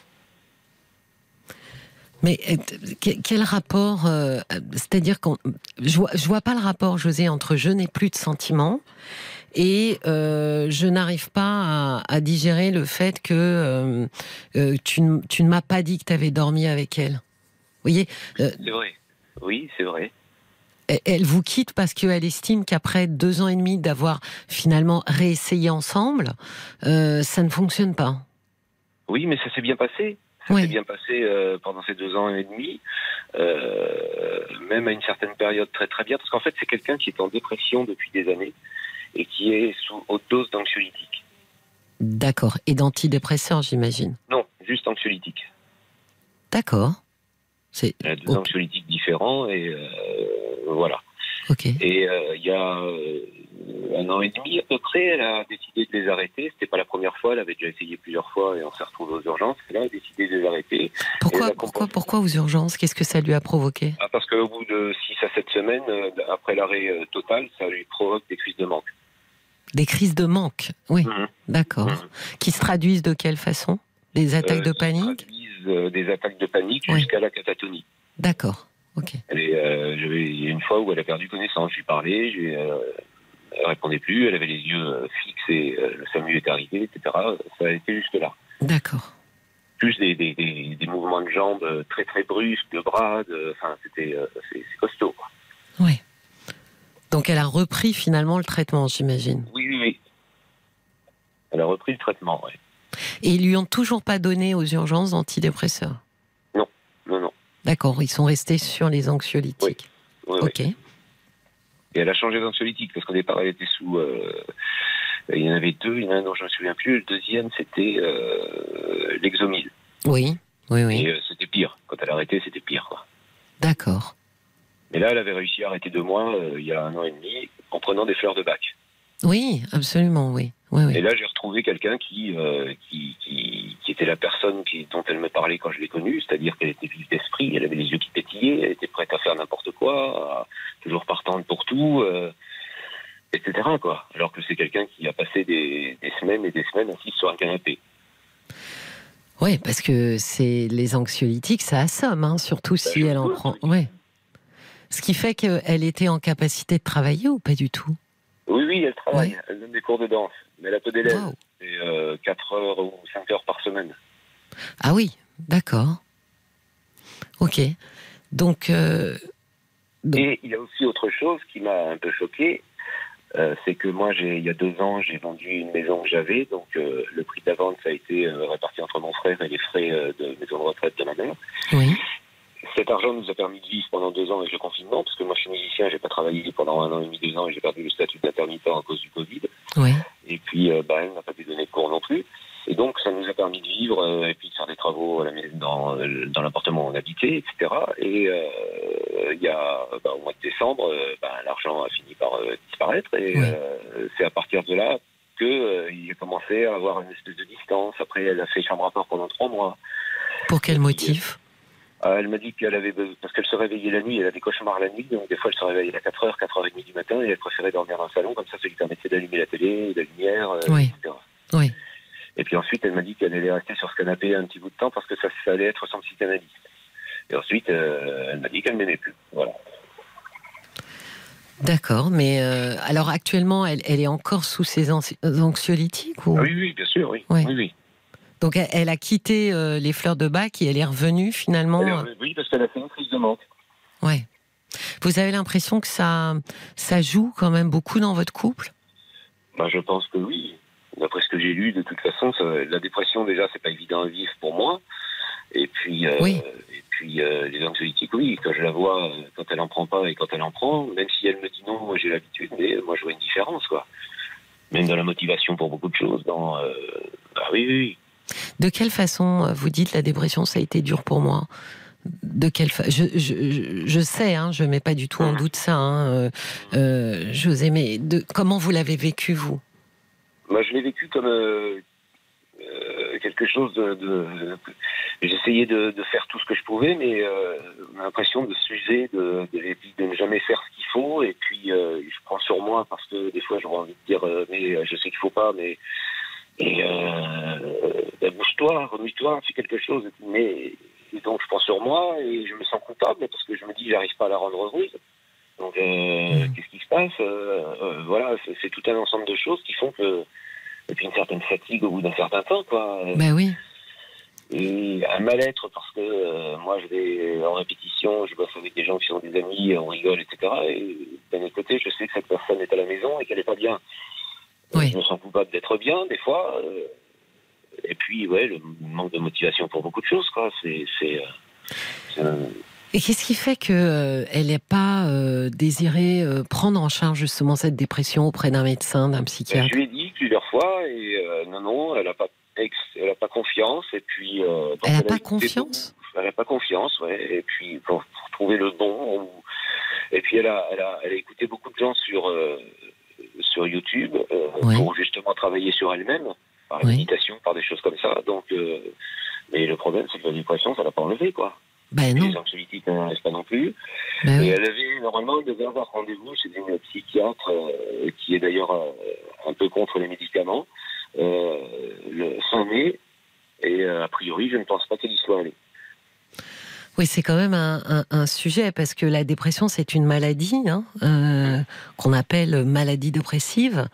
Mais euh, que- quel rapport euh, C'est-à-dire qu'on, je vois, je vois pas le rapport, José, entre je n'ai plus de sentiments et euh, je n'arrive pas à, à digérer le fait que euh, euh, tu, ne- tu ne m'as pas dit que tu avais dormi avec elle. Vous voyez, C'est vrai. Oui, c'est vrai. elle- vous quitte parce qu'elle estime qu'après deux ans et demi d'avoir finalement réessayé ensemble, ça ne fonctionne pas. Oui, mais ça s'est bien passé. Ça Oui. s'est bien passé euh, pendant ces deux ans et demi, euh, même à une certaine période très très bien, parce qu'en fait c'est quelqu'un qui est en dépression depuis des années et qui est sous haute dose d'anxiolytique. D'accord. Et d'antidépresseurs, j'imagine. Non, juste anxiolytique. D'accord. C'est Il y a deux Ok. anxiolytiques différents et euh, voilà. ok. Et euh, il y a euh, un an et demi à peu près, elle a décidé de les arrêter. C'était pas la première fois, elle avait déjà essayé plusieurs fois et on s'est retrouvé aux urgences. Et là, elle a décidé de les arrêter. Pourquoi, aux urgences? Qu'est-ce que ça lui a provoqué? Ah, parce qu'au bout de 6 à 7 semaines, après l'arrêt total, ça lui provoque des crises de manque. Des crises de manque. Oui, Mhm. d'accord. Mhm. Qui se traduisent de quelle façon? Des attaques Euh, de panique? euh, Des attaques de panique Oui. jusqu'à la catatonie. D'accord. Ok. Euh, il y a une fois où elle a perdu connaissance. Je lui parlais, je lui, euh, elle répondait plus, elle avait les yeux euh, fixes et euh, le SAMU est arrivé, etc. Ça a été jusque là. D'accord. Plus des, des, des, des mouvements de jambes euh, très très brusques, de bras, de- enfin c'était euh, c'est c'est costaud. quoi. Oui. Donc elle a repris finalement le traitement, j'imagine. Oui, oui, oui. Elle a repris le traitement, ouais. Et ils lui ont toujours pas donné aux urgences d'antidépresseurs? Non, non. D'accord. Ils sont restés sur les anxiolytiques. Oui, oui. ok. Et elle a changé d'anxiolytique parce qu'au départ, elle était sous. euh, il y en avait deux, il y en a un dont je ne me souviens plus. Le deuxième, c'était euh, l'exomil. Oui. Oui, oui. Et euh, c'était pire. Quand elle a arrêté, c'était pire. Quoi. D'accord. Mais là, elle avait réussi à arrêter deux mois, euh, il y a un an et demi, en prenant des fleurs de bac. Oui, absolument, oui. Oui, oui. Et là, j'ai retrouvé quelqu'un qui, euh, qui, qui, qui était la personne qui, dont elle me parlait quand je l'ai connue, c'est-à-dire qu'elle était vive d'esprit, elle avait les yeux qui pétillaient, elle était prête à faire n'importe quoi, à- toujours partante pour tout. euh, etc. Quoi. Alors que c'est quelqu'un qui a passé des, semaines et des semaines assis sur un canapé. Oui, parce que c'est les anxiolytiques, ça assomme, hein, surtout bah, si elle en prend. Ouais. Ce qui fait qu'elle était en capacité de travailler ou pas du tout? Oui, oui, elle travaille. Elle donne des cours de danse. Mais elle a peu d'élèves. C'est 4 euh, heures ou 5 heures par semaine. Ah oui, d'accord. Ok. Donc, euh, Et il y a aussi autre chose qui m'a un peu choqué. Euh, c'est que moi, il y a deux ans, j'ai vendu une maison que j'avais. Donc, le prix de la vente, ça a été réparti entre mon frère et les frais de maison de retraite de ma mère. Oui. Cet argent nous a permis de vivre pendant deux ans avec le confinement, parce que moi je suis musicien, j'ai pas travaillé pendant un an et demi, deux ans, et j'ai perdu le statut d'intermittent à cause du Covid. Oui. Et puis, euh, bah, elle n'a pas pu donner de cours non plus. Et donc, ça nous a permis de vivre euh, et puis de faire des travaux dans, euh, dans l'appartement où on habitait, etc. Et il y a, bah, au mois de décembre, bah, l'argent a fini par disparaître. Et c'est à partir de là qu'il a commencé à avoir une espèce de distance. Après, elle a fait chambre à part pendant trois mois. Pour quel motif? M'a dit qu'elle avait parce qu'elle se réveillait la nuit, elle a des cauchemars la nuit, donc des fois elle se réveillait à 4h, 4h30 du matin et elle préférait dormir dans le salon, comme ça ça lui permettait d'allumer la télé, la lumière, euh, etc. Oui. Et puis ensuite elle m'a dit qu'elle allait rester sur ce canapé un petit bout de temps parce que ça, allait être son psychanalyste. Et ensuite euh, elle m'a dit qu'elle m'aimait plus. Voilà. D'accord, mais alors actuellement elle, elle, est encore sous ses anxiolytiques ou... oui, oui, bien sûr, oui. oui, oui. Donc elle a quitté euh, les fleurs de bac et elle est revenue finalement. Euh, oui, parce qu'elle a fait une crise de manque. Ouais. Vous avez l'impression que ça, ça joue quand même beaucoup dans votre couple? Bah, Je pense que oui. D'après ce que j'ai lu, de toute façon, la dépression, déjà, c'est pas évident à vivre pour moi. Et puis, euh, oui. et puis les anxiolytiques, oui, quand je la vois, quand elle en prend pas et quand elle en prend, même si elle me dit non, moi j'ai l'habitude, mais moi je vois une différence, quoi. Même dans la motivation pour beaucoup de choses. Dans, bah oui, oui. De quelle façon euh, vous dites la dépression, ça a été dur pour moi? De quelle je, je, je, sais, hein, je ne mets pas du tout en doute ça, hein, euh, euh, José, mais de, comment vous l'avez vécu, vous? Moi, je l'ai vécu comme quelque chose de. J'essayais de, faire tout ce que je pouvais, mais l'impression de s'user, de, de, ne jamais faire ce qu'il faut, et puis je prends sur moi parce que des fois j'aurais envie de dire, mais je sais qu'il ne faut pas, mais et euh, bouge-toi, remue-toi, fais quelque chose. Mais donc je prends sur moi et je me sens coupable parce que je me dis j'arrive pas à la rendre heureuse. Donc euh, mmh. qu'est-ce qui se passe? Euh, euh, Voilà, c'est tout un ensemble de choses qui font que et puis une certaine fatigue au bout d'un certain temps, quoi. Ben oui. Et un mal-être parce que euh, moi je vais en répétition, je bosse avec des gens qui sont des amis, on rigole, etc. Et d'un autre côté, je sais que cette personne est à la maison et qu'elle n'est pas bien. Je me sens coupable d'être bien, des fois. Euh, et puis, ouais, le manque de motivation pour beaucoup de choses, quoi. C'est. Euh, et qu'est-ce qui fait qu'elle euh, n'ait pas désiré prendre en charge justement cette dépression auprès d'un médecin, d'un psychiatre Je lui ai dit plusieurs fois et non, non, elle n'a pas, elle a pas confiance. Et puis, elle n'a pas confiance Elle n'a pas confiance, ouais. Et puis, pour, trouver le bon. Et puis, elle a, elle, a, elle a écouté beaucoup de gens sur, sur YouTube euh, pour justement travailler sur elle-même, par la méditation, par des choses comme ça. Donc, euh, mais le problème, c'est que la dépression, ça l'a pas enlevé, quoi. Ben non. Les anxiolytiques pas non plus. Ben et elle avait, normalement, elle devait avoir rendez-vous chez une psychiatre euh, qui est d'ailleurs un peu contre les médicaments, le fin mai. Et a priori, je ne pense pas qu'elle y soit allée. Oui, c'est quand même un, sujet parce que la dépression, c'est une maladie hein, euh, qu'on appelle maladie dépressive.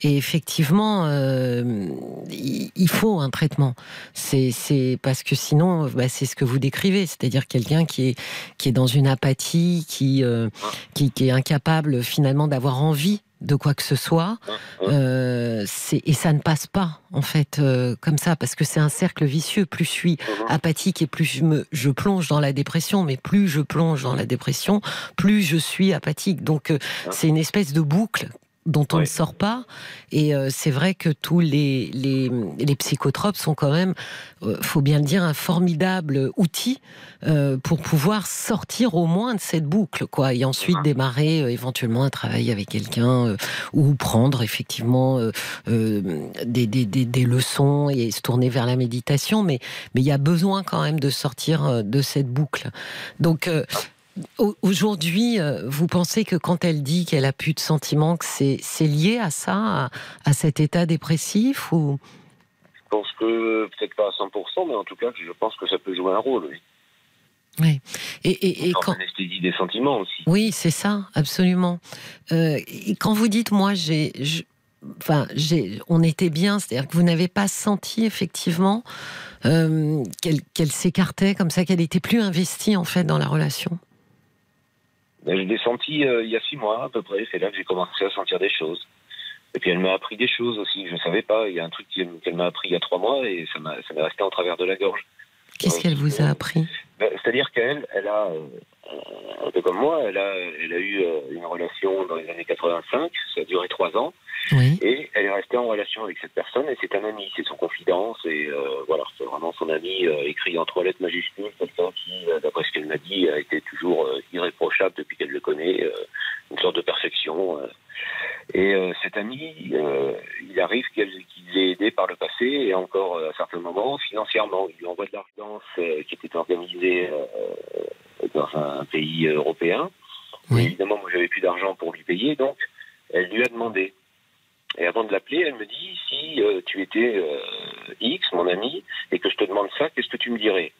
Et effectivement, euh, il faut un traitement. C'est parce que sinon, bah, c'est ce que vous décrivez, c'est-à-dire quelqu'un qui est, qui est dans une apathie, qui, euh, qui, qui est incapable finalement d'avoir envie de quoi que ce soit, euh, et ça ne passe pas en fait euh, comme ça parce que c'est un cercle vicieux. Plus je suis mhm. apathique et plus je me je plonge dans la dépression, mais plus je plonge dans la dépression, plus je suis apathique. Donc euh, c'est une espèce de boucle dont on ne sort pas. Et euh, c'est vrai que tous les, les, psychotropes sont quand même, euh, faut bien le dire, un formidable outil euh, pour pouvoir sortir au moins de cette boucle, quoi, et ensuite démarrer éventuellement un travail avec quelqu'un ou prendre effectivement des, des, des, leçons et se tourner vers la méditation. Mais mais il y a besoin quand même de sortir de cette boucle. Donc Aujourd'hui, euh, vous pensez que quand elle dit qu'elle a plus de sentiments, que c'est, lié à ça, à, cet état dépressif ou? Je pense que peut-être pas à 100%, mais en tout cas, je pense que ça peut jouer un rôle, oui. Oui. Et, et, quand anesthésie des sentiments aussi. Oui, c'est ça, absolument. Euh, et quand vous dites, moi, j'ai, enfin, j'ai, on était bien, c'est-à-dire que vous n'avez pas senti effectivement euh, qu'elle, s'écartait comme ça, qu'elle était plus investie en fait dans la relation? Ben, je l'ai senti euh, il y a six mois à peu près. C'est là que j'ai commencé à sentir des choses. Et puis elle m'a appris des choses aussi. Je ne savais pas. Il y a un truc qu'elle m'a appris il y a trois mois et ça, m'est resté en travers de la gorge. Qu'est-ce qu'elle vous a appris? Ben, C'est-à-dire qu'elle, elle a, euh, un peu comme moi, elle a, elle a eu euh, une relation dans les années 85, ça a duré trois ans, et elle est restée en relation avec cette personne, et c'est un ami, c'est son confidence, et euh, voilà, c'est vraiment son ami, écrit en trois lettres majuscules, quelqu'un qui, d'après ce qu'elle m'a dit, a été toujours irréprochable depuis qu'elle le connaît, une sorte de perfection. Et euh, cet ami, euh, il arrive qu'il l'ait aidé par le passé et encore à certains moments financièrement. Il lui envoie de l'argent qui était organisé euh, dans un pays européen. évidemment, moi, j'avais plus d'argent pour lui payer, donc elle lui a demandé. Et avant de l'appeler, elle me dit si tu étais X, mon ami, et que je te demande ça, qu'est-ce que tu me dirais?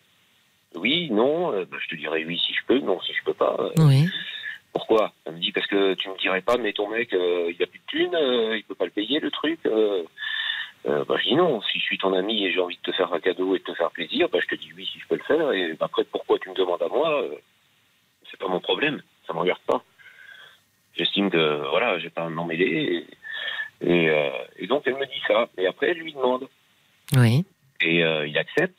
Oui, non, bah, je te dirais oui si je peux, non si je peux pas. Oui. Pourquoi? Elle me dit parce que tu me dirais pas, mais ton mec, euh, il a plus de thunes, euh, il peut pas le payer le truc. Euh, bah, je dis non. Si je suis ton ami et j'ai envie de te faire un cadeau et de te faire plaisir, bah, je te dis oui si je peux le faire. Et bah, après, pourquoi tu me demandes à moi C'est pas mon problème. Ça me regarde pas. J'estime que voilà, j'ai pas à m'emmêler. Et, et, donc elle me dit ça. Et après, elle lui demande. Oui. Et il accepte.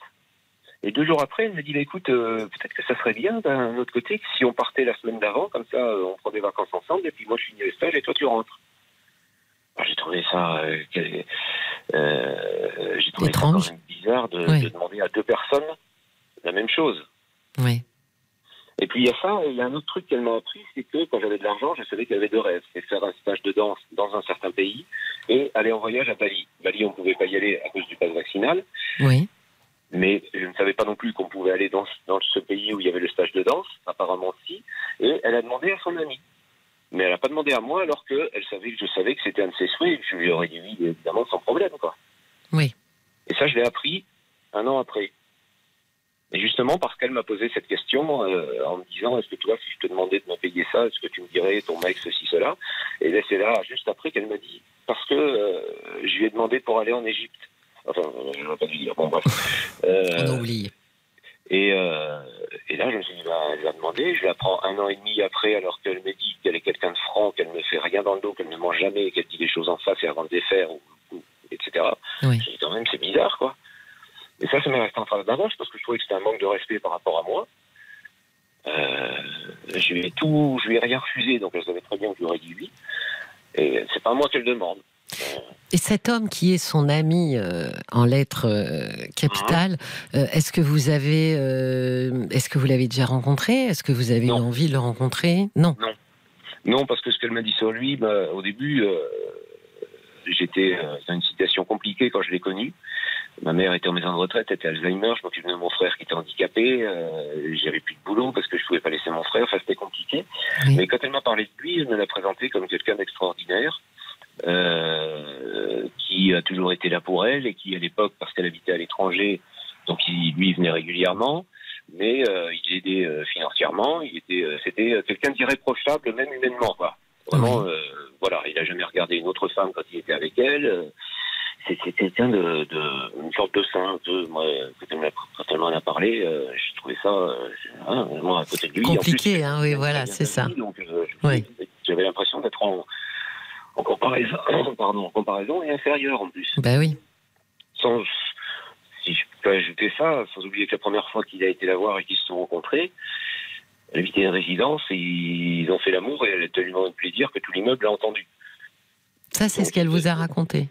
Et deux jours après, elle me dit bah, écoute, euh, peut-être que ça serait bien d'un autre côté si on partait la semaine d'avant, comme ça, euh, on prend des vacances ensemble, et puis moi je finis le stage et toi tu rentres. J'ai trouvé ça, euh, j'ai trouvé ça même bizarre de, demander à deux personnes la même chose. Oui. Et puis il y a ça, il y a un autre truc qu'elle m'a appris, c'est que quand j'avais de l'argent, je savais qu'il y avait deux rêves. C'est faire un stage de danse dans un certain pays et aller en voyage à Bali. Bali, on ne pouvait pas y aller à cause du pass vaccinal. Oui. Mais je ne savais pas non plus qu'on pouvait aller dans, dans, ce pays où il y avait le stage de danse, apparemment si. Et elle a demandé à son ami. Mais elle n'a pas demandé à moi alors qu'elle savait que je savais que c'était un de ses souhaits je lui aurais dit oui, évidemment, sans problème. Quoi. Oui. Et ça, je l'ai appris un an après. Et justement, parce qu'elle m'a posé cette question euh, en me disant Est-ce que toi, si je te demandais de me payer ça, est-ce que tu me dirais ton mec, ceci, cela? Et là, c'est là, juste après, qu'elle m'a dit Parce que euh, je lui ai demandé pour aller en Égypte. Enfin, je ne vais pas lui dire. Bon, bref. Euh, On oublie. Et, euh, et, là, je me suis dit, bah, je vais demander. Je la prends un an et demi après, alors qu'elle me dit qu'elle est quelqu'un de franc, qu'elle ne fait rien dans le dos, qu'elle ne mange jamais, qu'elle dit des choses en face et avant de les faire, etc. Oui. Je dis quand même, c'est bizarre, quoi. Et ça, ça m'est resté en train d'avance parce que je trouvais que c'était un manque de respect par rapport à moi. Euh, je lui ai tout, je lui ai rien refusé, donc elle savait très bien que je lui aurais dit oui. Et c'est pas moi qu'elle demande. Et cet homme qui est son ami euh, en lettres euh, capitales, euh, est-ce que vous avez, est-ce que vous l'avez déjà rencontré? Est-ce que vous avez eu envie de le rencontrer? Non. Non. Non, parce que ce qu'elle m'a dit sur lui, bah, au début, j'étais dans une situation compliquée quand je l'ai connu. Ma mère était en maison de retraite, était Alzheimer, je m'occupais de mon frère qui était handicapé, j'avais plus de boulot parce que je pouvais pas laisser mon frère, enfin c'était compliqué. Mais quand elle m'a parlé de lui, elle me l'a présenté comme quelqu'un d'extraordinaire. Euh, qui a toujours été là pour elle et qui, à l'époque, parce qu'elle habitait à l'étranger, donc il, lui venait régulièrement, mais euh, il aidait euh, financièrement. Il était, c'était quelqu'un d'irréprochable, même humainement, quoi. Vraiment, voilà, il a jamais regardé une autre femme quand il était avec elle. C'était quelqu'un de, de, une sorte de saint. moi, quand elle m'en a parlé, j'ai trouvé ça, hein, moi, à côté de lui. Compliqué, hein, oui, voilà, c'est ça. J'avais l'impression d'être en en comparaison, pardon, en comparaison est inférieure en plus. Ben oui. Sans, si je peux ajouter ça, sans oublier que la première fois qu'il a été la voir et qu'ils se sont rencontrés, elle habitait une résidence et ils ont fait l'amour et elle a tellement de plaisir que tout l'immeuble l'a entendu. Ça, c'est ce qu'elle vous a raconté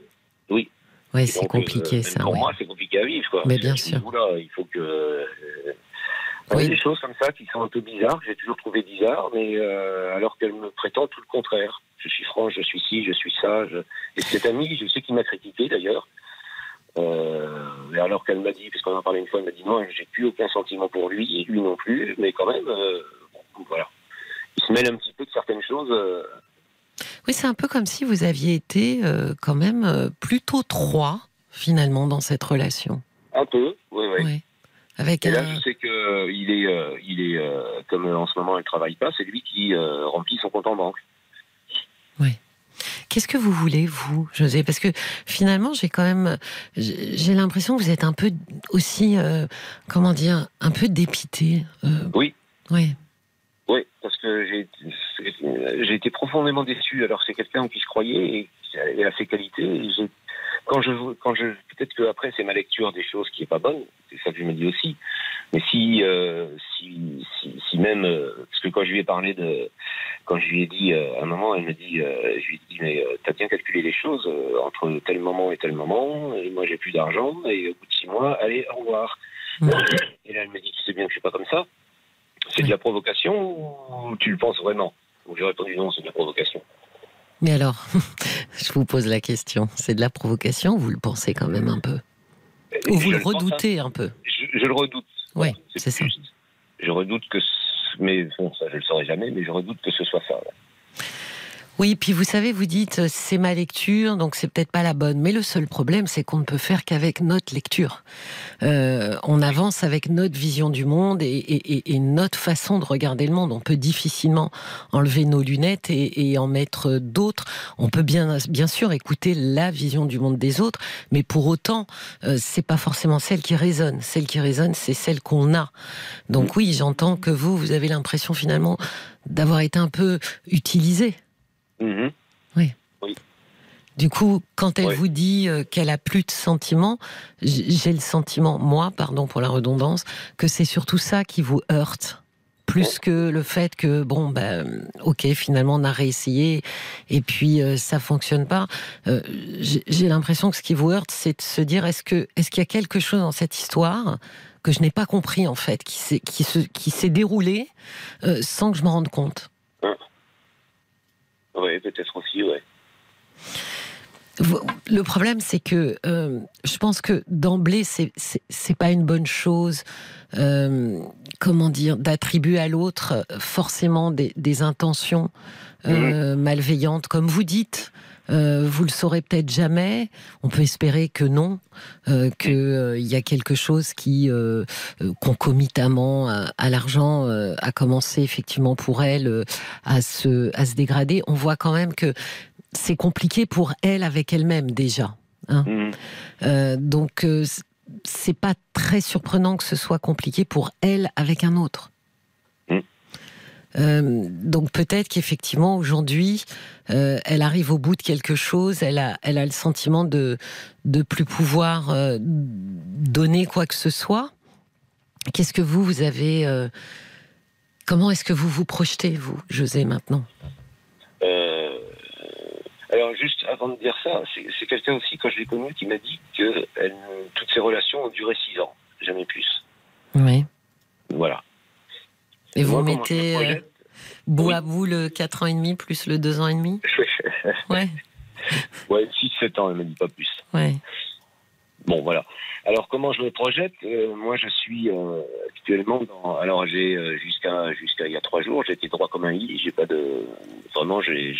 Oui. Oui, c'est compliqué euh, ça. Pour moi, c'est compliqué à vivre. Quoi. Mais bien sûr. il faut que. Euh, il y a des choses comme ça qui sont un peu bizarres, j'ai toujours trouvé bizarres, mais euh, alors qu'elle me prétend tout le contraire je suis franc, je suis ci, je suis ça. Et cet ami, je sais qu'il m'a critiqué d'ailleurs. Euh, alors qu'elle m'a dit, puisqu'on en a parlé une fois, elle m'a dit non, j'ai plus aucun sentiment pour lui, et lui non plus, mais quand même, euh, voilà. Il se mêle un petit peu de certaines choses. euh, Oui, c'est un peu comme si vous aviez été quand même plutôt trois, finalement, dans cette relation. un peu, oui, oui. Avec Et là, un... je sais que euh, il est, euh, il est euh, comme en ce moment, il travaille pas. C'est lui qui remplit son compte en banque. Qu'est-ce que vous voulez, vous, José? Parce que finalement, j'ai quand même, j'ai l'impression que vous êtes un peu aussi, euh, comment dire, un peu dépité. euh, Oui. Oui. Oui, parce que j'ai j'ai été profondément déçu. Alors c'est quelqu'un en qui je croyais et a ses qualités. Et j'ai- quand je quand je peut-être que après c'est ma lecture des choses qui est pas bonne. C'est ça que je me dis aussi. Mais si euh, si, si si même euh, parce que quand je lui ai parlé de quand je lui ai dit euh, à un moment, elle me dit euh, je lui ai dit mais euh, t'as bien calculé les choses euh, entre tel moment et tel moment. Et moi j'ai plus d'argent et au bout de six mois, allez au revoir. Et là elle me dit tu sais bien que je suis pas comme ça. C'est de la provocation ou tu le penses vraiment? Donc j'ai répondu non, c'est de la provocation. Mais alors, je vous pose la question. C'est de la provocation ou vous le pensez quand même un peu Ou vous le pense, hein. redoutez un peu je, je le redoute. Oui, c'est ça. Je redoute que, ce- mais bon, ça je le saurai jamais, mais je redoute que ce soit ça. ouais. Oui, puis vous savez, vous dites euh, c'est ma lecture, donc c'est peut-être pas la bonne. Mais le seul problème, c'est qu'on ne peut faire qu'avec notre lecture. Euh, on avance avec notre vision du monde et, et- et- notre façon de regarder le monde. On peut difficilement enlever nos lunettes et, et en mettre d'autres. On peut bien, bien sûr écouter la vision du monde des autres, mais pour autant, euh, c'est pas forcément celle qui résonne. Celle qui résonne, c'est celle qu'on a. Donc oui, j'entends que vous, vous avez l'impression finalement d'avoir été un peu utilisé. Mhm. Du coup, quand elle vous dit euh, qu'elle a plus de sentiments, j'ai le sentiment, moi, pardon pour la redondance, que c'est surtout ça qui vous heurte. Plus que le fait que, bon, ben, ok, finalement, on a réessayé et puis euh, ça fonctionne pas. Euh, j'ai l'impression que ce qui vous heurte, c'est de se dire est-ce que est-ce qu'il y a quelque chose dans cette histoire que je n'ai pas compris en fait, qui s'est qui déroulé euh, sans que je m'en rende compte? Oui, peut-être aussi. Vous- Le problème, c'est que euh, je pense que d'emblée, c'est pas une bonne chose. euh, comment dire d'attribuer à l'autre euh, forcément des, des intentions euh, malveillantes, comme vous dites. Euh, vous le saurez peut-être jamais. On peut espérer que non, euh, que euh, y a quelque chose qui concomitamment à, à l'argent a commencé effectivement pour elle à se à se dégrader. On voit quand même que c'est compliqué pour elle avec elle-même déjà. Mhm. Euh, donc c'est pas très surprenant que ce soit compliqué pour elle avec un autre. Euh, donc peut-être qu'effectivement aujourd'hui euh, elle arrive au bout de quelque chose, elle a, elle a le sentiment de de plus pouvoir euh, donner quoi que ce soit. Qu'est-ce que vous vous avez Comment est-ce que vous vous projetez vous, José maintenant? Alors juste avant de dire ça, c'est c'est quelqu'un aussi quand je l'ai connu qui m'a dit que elle, toutes ses relations ont duré six ans, jamais plus. Oui. Voilà. Et vous Moi, me mettez euh, bout Oui. à bout le 4 ans et demi plus le 2 ans et demi Ouais, ouais, 6-7 ans, elle m'a dit pas plus. ouais. Bon, voilà. Alors, comment je me projette Euh, Moi, je suis euh, actuellement dans. Alors, j'ai euh, jusqu'à jusqu'à il y a trois jours, j'étais droit comme un i. J'ai pas de. Vraiment, j'ai-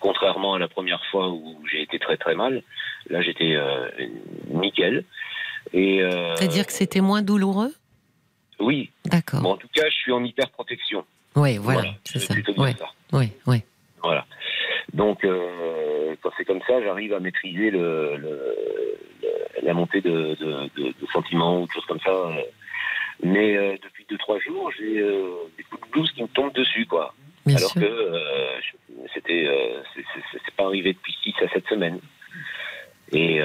Contrairement à la première fois où j'ai été très très mal, là, j'étais nickel. Et. C'est-à-dire que c'était moins douloureux? Oui. D'accord. Bon, en tout cas, je suis en hyper protection. Oui, voilà, c'est ça. ça. ouais, ouais. Voilà. Donc, euh, quand c'est comme ça, j'arrive à maîtriser le, le- le- la montée de, de- de- de sentiments ou de choses comme ça. Mais euh, depuis deux trois jours, j'ai euh, des coups de blues qui me tombent dessus, quoi. Bien Alors sûr. que c'était, c'est- pas arrivé depuis six à sept semaines. Et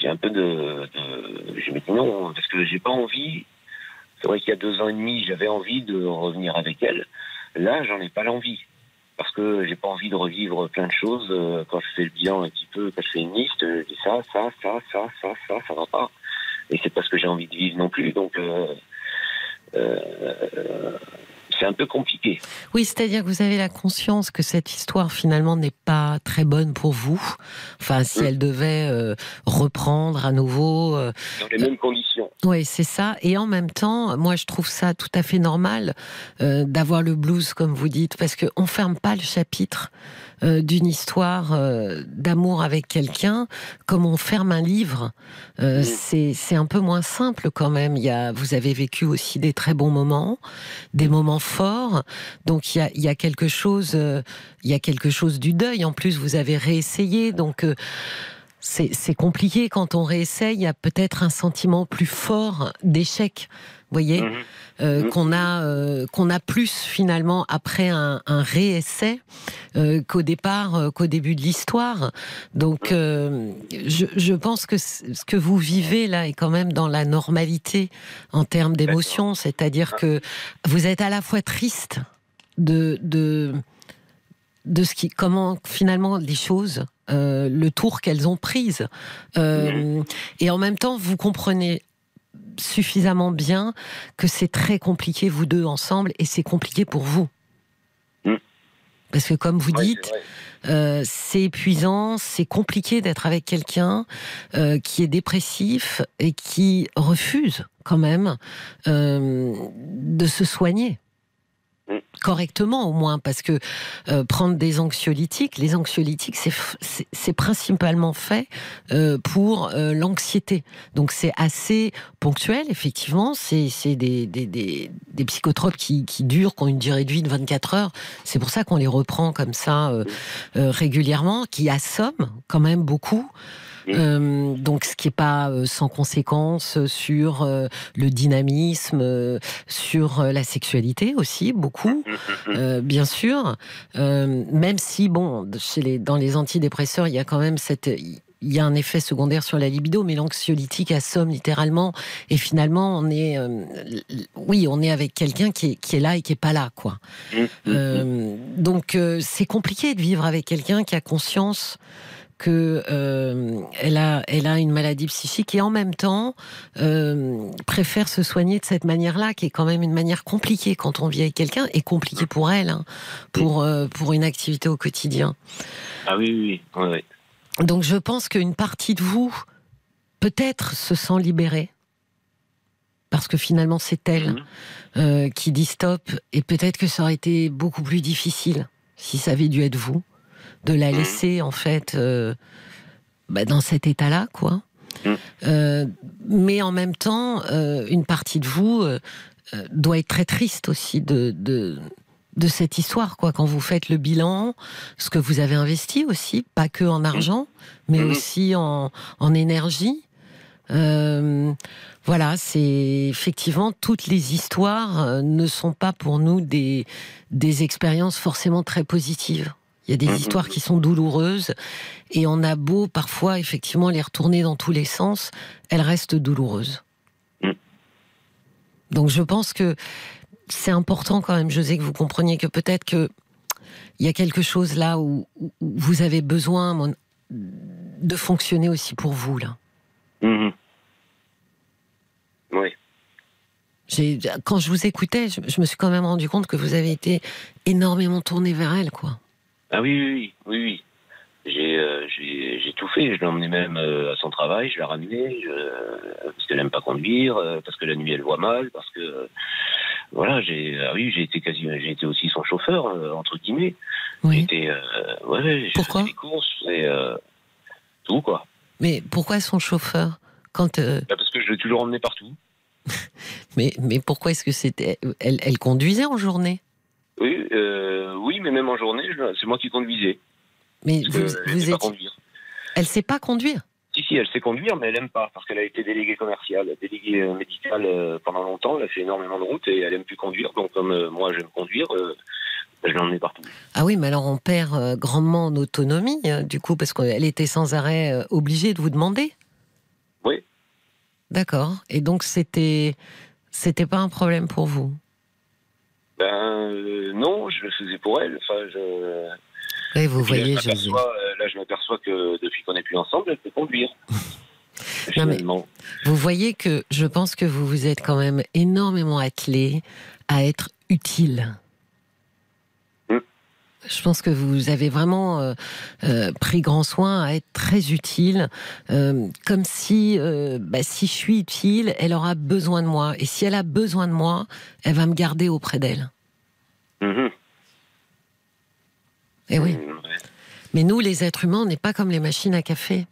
j'ai un peu de, de je me dis non parce que j'ai pas envie. C'est vrai qu'il y a deux ans et demi, j'avais envie de revenir avec elle. Là, j'en ai pas l'envie parce que j'ai pas envie de revivre plein de choses. Euh, Quand je fais le bilan un petit peu, quand je fais une liste, je dis ça, ça, ça, ça, ça, ça, ça va pas. Et c'est pas ce que j'ai envie de vivre non plus. Donc, euh, euh, c'est un peu compliqué. Oui, c'est-à-dire que vous avez la conscience que cette histoire finalement n'est pas très bonne pour vous. Enfin, si Mm. elle devait euh, reprendre à nouveau, euh, Dans les mêmes conditions. Oui, c'est ça. Et en même temps, moi, je trouve ça tout à fait normal euh, d'avoir le blues, comme vous dites, parce qu'on ne ferme pas le chapitre euh, d'une histoire euh, d'amour avec quelqu'un comme on ferme un livre. c'est un peu moins simple quand même. Il y a, vous avez vécu aussi des très bons moments, des moments forts. Donc il y a, il y a quelque chose, il y a quelque chose du deuil. En plus, vous avez réessayé. Donc c'est compliqué quand on réessaye. Il y a peut-être un sentiment plus fort d'échec, voyez, mhm. Euh, mhm. qu'on a euh, qu'on a plus finalement après un, un réessai euh, qu'au départ, qu'au début de l'histoire. Donc, je, je, pense que ce que vous vivez là est quand même dans la normalité en termes d'émotions, c'est-à-dire ah. que vous êtes à la fois triste de de de ce qui, comment finalement les choses, euh, le tour qu'elles ont prise, euh, et en même temps vous comprenez suffisamment bien que c'est très compliqué vous deux ensemble et c'est compliqué pour vous. Mm. Parce que comme vous dites, euh, c'est épuisant, c'est compliqué d'être avec quelqu'un qui est dépressif et qui refuse quand même de se soigner correctement au moins, parce que euh, prendre des anxiolytiques, les anxiolytiques, c'est principalement fait euh, pour euh, l'anxiété. Donc c'est assez ponctuel, effectivement. C'est des, des, des, des, psychotropes qui, qui, durent, qui ont une durée de vie de 24 heures. C'est pour ça qu'on les reprend comme ça régulièrement, qui assomment quand même beaucoup. Euh, donc, ce qui n'est pas euh, sans conséquence sur euh, le dynamisme, sur la sexualité aussi, beaucoup, bien sûr. même si, bon, chez les, dans les antidépresseurs, il y a quand même cette il y a un effet secondaire sur la libido, mais l'anxiolytique assomme littéralement. Et finalement, on est, oui, on est avec quelqu'un qui est, qui est, là et qui est pas là, quoi. donc, c'est compliqué de vivre avec quelqu'un qui a conscience que euh, elle a elle a une maladie psychique et en même temps euh, préfère se soigner de cette manière-là, qui est quand même une manière compliquée quand on vit avec quelqu'un et compliquée pour elle, hein, pour euh, pour une activité au quotidien. Ah oui oui oui. Donc je pense qu'une partie de vous peut-être se sent libérée parce que finalement c'est elle mhm. qui dit stop et peut-être que ça aurait été beaucoup plus difficile si ça avait dû être vous de la mmh. laisser en fait euh, bah, dans cet état-là, quoi. Mmh. Euh, mais en même temps, euh, une partie de vous doit être très triste aussi de, de, cette histoire, quoi. Quand vous faites le bilan, ce que vous avez investi aussi, pas que en argent, mais mmh. aussi en, en énergie. voilà, c'est effectivement toutes les histoires ne sont pas pour nous des, des expériences forcément très positives. Il y a des histoires qui sont douloureuses et on a beau parfois effectivement les retourner dans tous les sens, elles restent douloureuses. Mm. Donc je pense que c'est important quand même, José, que vous compreniez que peut-être que il y a quelque chose là où, vous avez besoin de fonctionner aussi pour vous là. Mm-hmm. Oui. Quand je vous écoutais, je, je, me suis quand même rendu compte que vous avez été énormément tourné vers elle, quoi. Ah oui, oui, oui, oui. Euh, j'ai tout fait. Je l'ai emmené même euh, à son travail, je l'ai ramené, parce qu'elle n'aime pas conduire, euh, parce que la nuit elle voit mal, parce que voilà, j'ai ah oui, j'ai été quasi, j'ai été aussi son chauffeur entre guillemets. Oui. J'ai ouais, pourquoi des courses et tout quoi. Mais pourquoi son chauffeur quand bah, Parce que je l'ai toujours emmené partout. mais mais pourquoi est-ce que c'était elle, elle conduisait en journée? Oui, euh, oui, mais même en journée, c'est moi qui conduisais. Mais vous, elle sait pas conduire. Elle sait pas conduire Si, si, elle sait conduire, mais elle aime pas, parce qu'elle a été déléguée commerciale, déléguée euh, médicale euh, pendant longtemps, elle a fait énormément de routes et elle aime plus conduire. Donc, comme moi j'aime conduire, je l'ai emmenée partout. Ah oui, mais alors on perd grandement en autonomie, du coup, parce qu'elle était sans arrêt obligée de vous demander Oui. D'accord. Et donc, c'était, c'était pas un problème pour vous ben euh, non, je le faisais pour elle. Enfin, je. Oui, vous voyez, je euh, là, je m'aperçois que depuis qu'on n'est plus ensemble, elle peut conduire. vous voyez que je pense que vous vous êtes quand même énormément attelé à être utile. Hmm. Je pense que vous avez vraiment euh, euh, pris grand soin à être très utile, euh, comme si, bah, si je suis utile, elle aura besoin de moi. Et si elle a besoin de moi, elle va me garder auprès d'elle. Mhm. Et Eh oui. Mm. Mais nous, les êtres humains, on n'est pas comme les machines à café,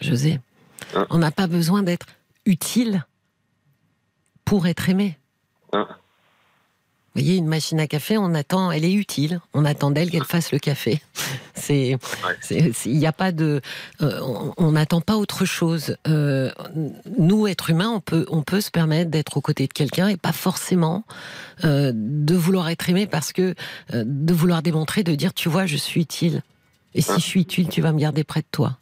José. Hein On n'a pas besoin d'être utile pour être aimé. Hein. Vous voyez, une machine à café, on attend, elle est utile. On attend d'elle qu'elle fasse le café. C'est, il n'y a pas de, euh, on- n'attend pas autre chose. Euh, nous, êtres humains, on peut, on peut se permettre d'être aux côtés de quelqu'un et pas forcément euh, de vouloir être aimé parce que de vouloir démontrer, de dire, tu vois, je suis utile. Et si je suis utile, tu vas me garder près de toi.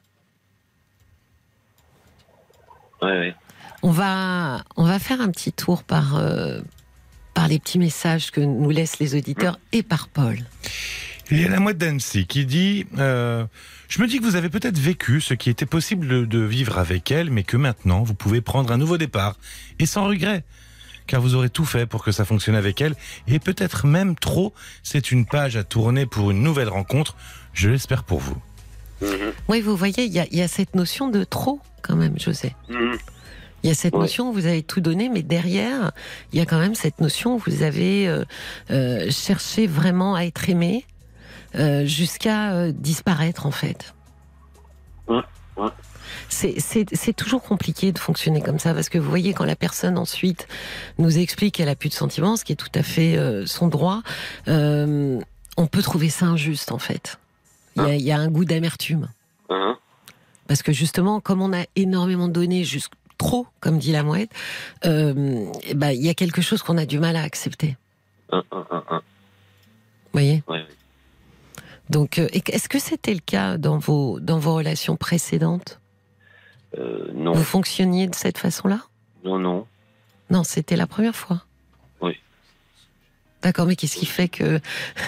Ouais, ouais. On va, on va faire un petit tour par, par les petits messages que nous laissent les auditeurs et par Paul. Il y a la mouette d'Annecy qui dit euh, Je me dis que vous avez peut-être vécu ce qui était possible de- vivre avec elle, mais que maintenant vous pouvez prendre un nouveau départ et sans regret. Car vous aurez tout fait pour que ça fonctionne avec elle, et peut-être même trop. C'est une page à tourner pour une nouvelle rencontre. Je l'espère pour vous. Mhm. Oui, vous voyez, il y a, il y a cette notion de trop quand même, José. Mhm. Il y a cette Ouais. notion vous avez tout donné, mais derrière, il y a quand même cette notion vous avez euh, euh, cherché vraiment à être aimé euh, jusqu'à disparaître en fait. Ouais, ouais. C'est- toujours compliqué de fonctionner comme ça parce que vous voyez quand la personne ensuite nous explique qu'elle a plus de sentiments, ce qui est tout à fait euh, son droit, euh, on peut trouver ça injuste en fait. Il y a, il y a un goût d'amertume. Hein. Parce que justement, comme on a énormément donné, jusqu'à trop, comme dit la mouette, euh, ben, il y a quelque chose qu'on a du mal à accepter. Hein, hein, hein. Vous voyez ouais. Donc, euh, est-ce que c'était le cas dans vos, dans vos relations précédentes? Euh, non, Vous fonctionniez de cette façon-là? Non, non. Non, c'était la première fois. Oui. D'accord, mais qu'est-ce qui fait que,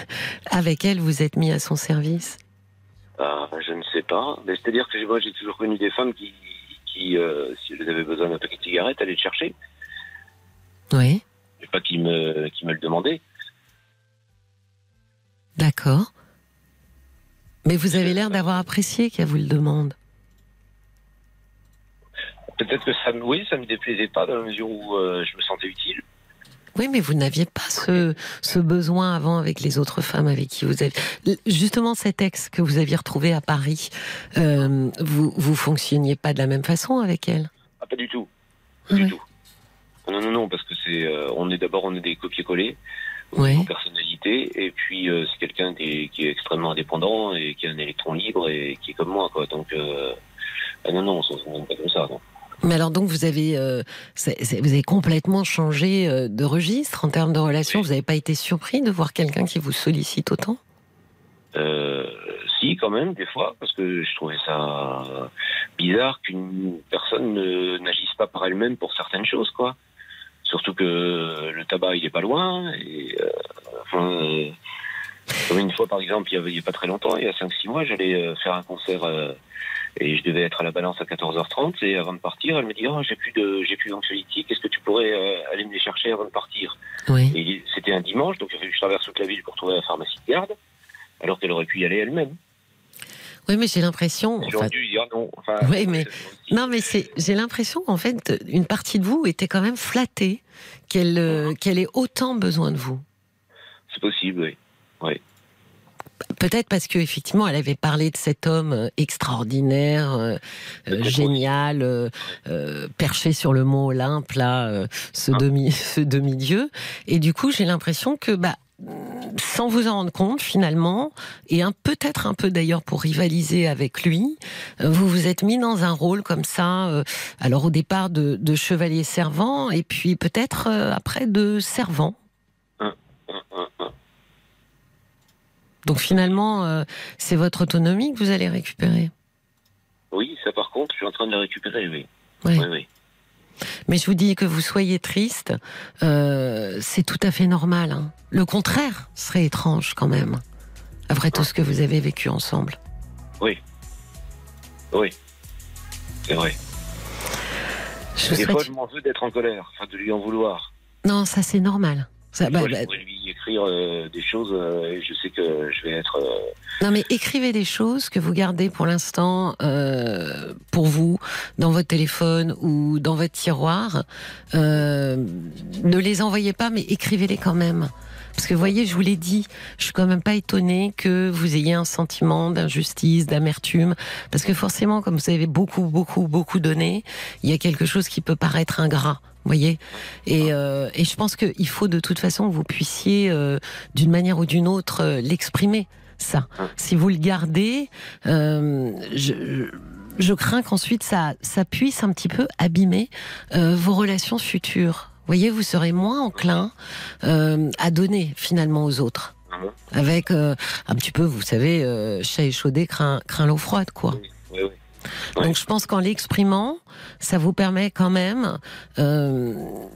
avec elle, vous êtes mis à son service? Ah, je ne sais pas. C'est-à-dire que moi, j'ai toujours connu des femmes qui, qui euh, si elles avaient besoin d'un paquet de cigarettes, allaient le chercher. Oui, Et pas qui me, qui me le demandaient. d'accord. Mais vous avez l'air d'avoir apprécié qu'elle vous le demande. Peut-être que ça, me- oui, ça me déplaisait pas dans la mesure où euh, je me sentais utile. Oui, mais vous n'aviez pas ce, ce besoin avant avec les autres femmes avec qui vous avez. Justement, cet ex que vous aviez retrouvé à Paris, euh, vous vous fonctionniez pas de la même façon avec elle? Ah, pas du tout. Pas Ouais. du tout. Non, non, non, parce que c'est, euh, on est d'abord, on est des copier-coller Ouais. niveau personnalité, et puis euh, c'est quelqu'un qui est, qui est extrêmement indépendant et qui a un électron libre et qui est comme moi, quoi. Donc, euh, ah non, non, on se fonctionne pas comme ça, non. Mais alors donc vous avez euh, vous avez complètement changé euh, de registre en termes de relations. Oui. Vous n'avez pas été surpris de voir quelqu'un qui vous sollicite autant? Euh, si, quand même, des fois, parce que je trouvais ça bizarre qu'une personne ne- n'agisse pas par elle-même pour certaines choses, quoi. Surtout que le tabac, il est pas loin. Et, enfin, une fois, par exemple, il y, avait, il y a pas très longtemps, il y a 5-6 mois, j'allais faire un concert et je devais être à la balance à 14h30. Et avant de partir, elle me dit Oh, j'ai plus de j'ai plus d'anxiolytiques, est-ce que tu pourrais euh, aller me les chercher avant de partir Oui. et c'était un dimanche, donc je traverse toute la ville pour trouver la pharmacie de garde, alors qu'elle aurait pu y aller elle-même. Oui, mais j'ai l'impression. Enfin, dire non. Enfin, Oui, mais- Non, mais c'est, j'ai l'impression qu'en fait, une partie de vous était quand même flattée qu'elle, euh, qu'elle ait autant besoin de vous. C'est possible, oui. Peut-être parce que effectivement, elle avait parlé de cet homme euh, extraordinaire, euh, euh, génial, euh, perché sur le mont Olympe, là, ce Ah. demi, ce demi-dieu. Et du coup, j'ai l'impression que, bah, sans vous en rendre compte, finalement, et un peut-être un peu d'ailleurs pour rivaliser avec lui, vous vous êtes mis dans un rôle comme ça. euh, alors au départ de, de chevalier servant, et puis peut-être euh, après de servant. Donc finalement, euh, c'est votre autonomie que vous allez récupérer. Oui, ça par contre, je suis en train de la récupérer, oui. Oui. Oui, oui. Mais je vous dis que vous soyez triste, euh, c'est tout à fait normal. hein. Le contraire serait étrange quand même, après tout ce que vous avez vécu ensemble. Oui. Oui. C'est vrai. Je Des fois, souhaite- je m'en veux d'être en colère, enfin de lui en vouloir. Non, ça c'est normal. Ça, bah, bah, euh, des choses euh, et je sais que je vais être. euh, Non, mais écrivez des choses que vous gardez pour l'instant pour vous, dans votre téléphone ou dans votre tiroir. Ne les envoyez pas, mais écrivez-les quand même. Parce que vous voyez, je vous l'ai dit, je suis quand même pas étonnée que vous ayez un sentiment d'injustice, d'amertume, parce que forcément, comme vous avez beaucoup, beaucoup, beaucoup donné, il y a quelque chose qui peut paraître ingrat. Voyez et, euh, et je pense qu'il faut de toute façon que vous puissiez, euh, d'une manière ou d'une autre, euh, l'exprimer ça. Si vous le gardez, euh, je, je crains qu'ensuite ça, ça puisse un petit peu abîmer euh, vos relations futures. Vous voyez, vous serez moins enclin euh, à donner finalement aux autres. Mhm. Avec euh, un petit peu, vous savez, euh, chat échaudé craint, craint l'eau froide, quoi. Oui, oui, oui. Ouais. Donc je pense qu'en l'exprimant, ça vous permet quand même euh,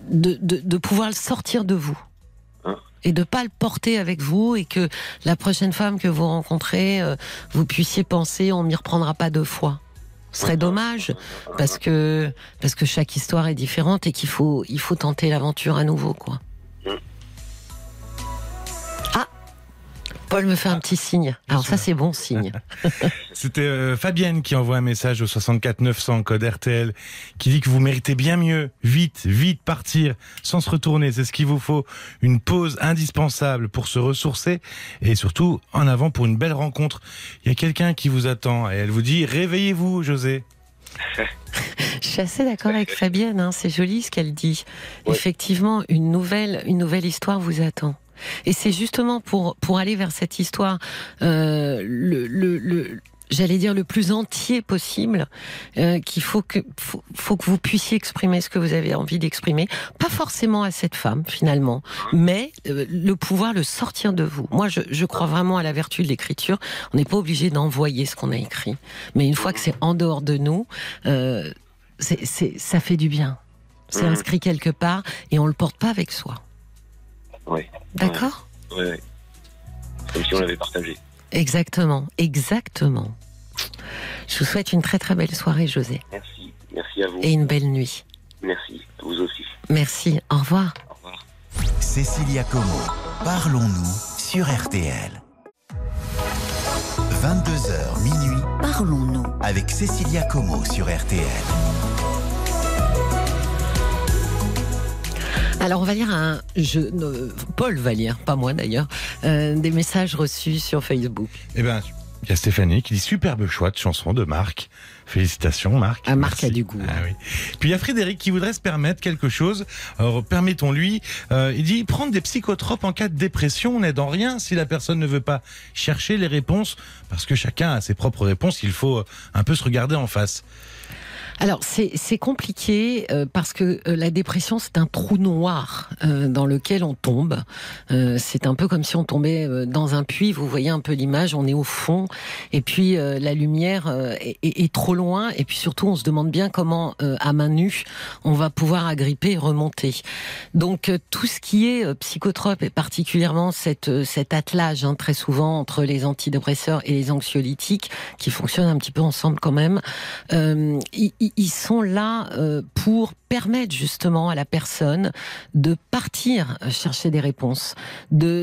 de, de, de pouvoir le sortir de vous. Hein. Et de pas le porter avec vous et que la prochaine femme que vous rencontrez, euh, vous puissiez penser on m'y reprendra pas deux fois. Ce serait dommage parce que parce que chaque histoire est différente et qu'il faut il faut tenter l'aventure à nouveau quoi. Paul me fait un petit signe. Alors ça c'est bon signe. C'était euh, Fabienne qui envoie un message au 64 900 code RTL qui dit que vous méritez bien mieux. Vite, vite partir sans se retourner. C'est ce qu'il vous faut. Une pause indispensable pour se ressourcer et surtout en avant pour une belle rencontre. Il y a quelqu'un qui vous attend et elle vous dit réveillez-vous, José. Je suis assez d'accord avec Fabienne, hein, c'est joli ce qu'elle dit. Ouais. Effectivement, une nouvelle, une nouvelle histoire vous attend. Et c'est justement pour, pour aller vers cette histoire, euh, le, le, le- j'allais dire le plus entier possible, euh, qu'il faut que, faut, faut que vous puissiez exprimer ce que vous avez envie d'exprimer. Pas forcément à cette femme, finalement, mais euh, le pouvoir le sortir de vous. Moi, je, je crois vraiment à la vertu de l'écriture. On n'est pas obligé d'envoyer ce qu'on a écrit. Mais une fois que c'est en dehors de nous, euh, c'est, c'est, ça fait du bien. C'est Mhm. inscrit quelque part et on le porte pas avec soi. Oui. D'accord Oui, oui. Comme si on l'avait partagé. Exactement, exactement. Je vous souhaite une très très belle soirée, José, Merci. Merci à vous. et une belle nuit. Merci. Vous aussi. Merci, au revoir. Au revoir. Cécilia Como, parlons-nous sur RTL. 22h minuit Parlons-nous. avec Cécilia Como sur RTL. Alors on va lire un, je, euh, Paul va lire, pas moi d'ailleurs, euh, des messages reçus sur Facebook. Eh ben, il y a Stéphanie qui dit superbe choix de chanson de Marc. Félicitations Marc. Ah, Marc a du goût. Ah oui. Puis il y a Frédéric qui voudrait se permettre quelque chose. Alors permettons-lui. Euh, il dit prendre des psychotropes en cas de dépression n'aide en rien si la personne ne veut pas chercher les réponses parce que chacun a ses propres réponses. Il faut euh, un peu se regarder en face. Alors c'est compliqué euh, parce que euh, la dépression c'est un trou noir euh, dans lequel on tombe. Euh, c'est un peu comme si on tombait euh, dans un puits. Vous voyez un peu l'image. On est au fond et puis euh, la lumière est, est- est trop loin et puis surtout on se demande bien comment à main nue on va pouvoir agripper et remonter. Donc tout ce qui est psychotrope et particulièrement cette, cet attelage hein, très souvent entre les antidépresseurs et les anxiolytiques qui fonctionnent un petit peu ensemble quand même, euh, ils, ils- sont là euh, pour permettre justement à la personne de partir chercher des réponses.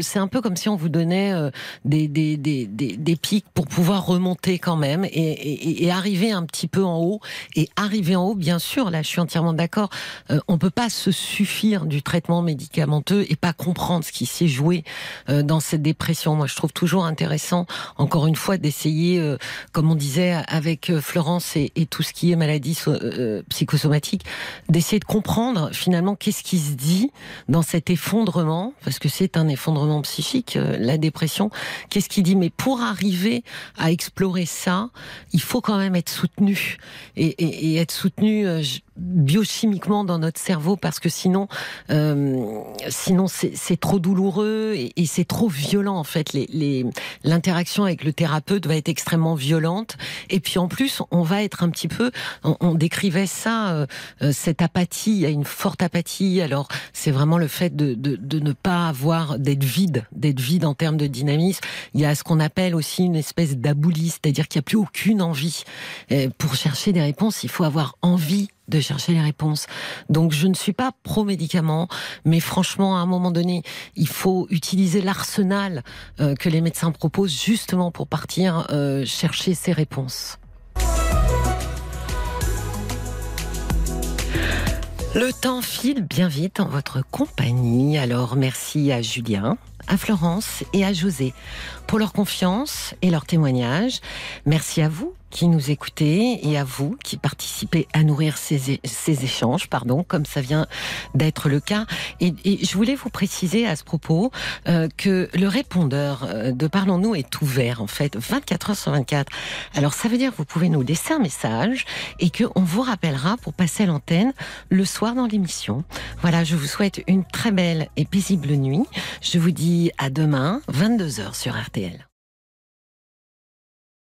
C'est un peu comme si on vous donnait euh, des, des, des, des, des pics pour pouvoir remonter quand même et, arriver un petit peu en haut. Et arriver en haut, bien sûr, là je suis entièrement d'accord, euh, on peut pas se suffire du traitement médicamenteux et pas comprendre ce qui s'est joué euh, dans cette dépression. Moi je trouve toujours intéressant, encore une fois, d'essayer, euh, comme on disait avec euh, Florence et, tout ce qui est maladie euh, psychosomatique, d'essayer de comprendre finalement qu'est-ce qui se dit dans cet effondrement, parce que c'est un effondrement psychique, euh, la dépression. Qu'est-ce qui dit? Mais pour arriver à explorer ça, il faut quand même être soutenu et, et- et être soutenu euh, biochimiquement dans notre cerveau, parce que sinon, euh, sinon c'est trop douloureux et, et c'est trop violent en fait. Les- les- L'interaction avec le thérapeute va être extrêmement violente, et puis en plus, on va être un petit peu, on, on décrivait ça, euh, euh, cette apathie, il y a une forte apathie. Alors c'est vraiment le fait de, de, de ne pas avoir, d'être vide, d'être vide en termes de dynamisme. Il y a ce qu'on appelle aussi une espèce d'aboulie, c'est-à-dire qu'il n'y a plus aucune envie. Euh, pour chercher des réponses, il faut avoir envie de chercher les réponses. Donc je ne suis pas pro-médicaments, mais franchement, à un moment donné, il faut utiliser l'arsenal euh, que les médecins proposent justement pour partir euh, chercher ces réponses. Le temps file bien vite en votre compagnie, alors merci à Julien, à Florence et à José pour leur confiance et leur témoignage. Merci à vous qui nous écoutez et à vous qui participez à nourrir ces, ces échanges, pardon, comme ça vient d'être le cas. Et, je voulais vous préciser à ce propos euh, que le répondeur euh, de Parlons-nous est ouvert en fait 24 heures sur 24. Alors ça veut dire que vous pouvez nous laisser un message et que on vous rappellera pour passer l'antenne le soir dans l'émission. Voilà, je vous souhaite une très belle et paisible nuit. Je vous dis à demain 22 heures sur RTL.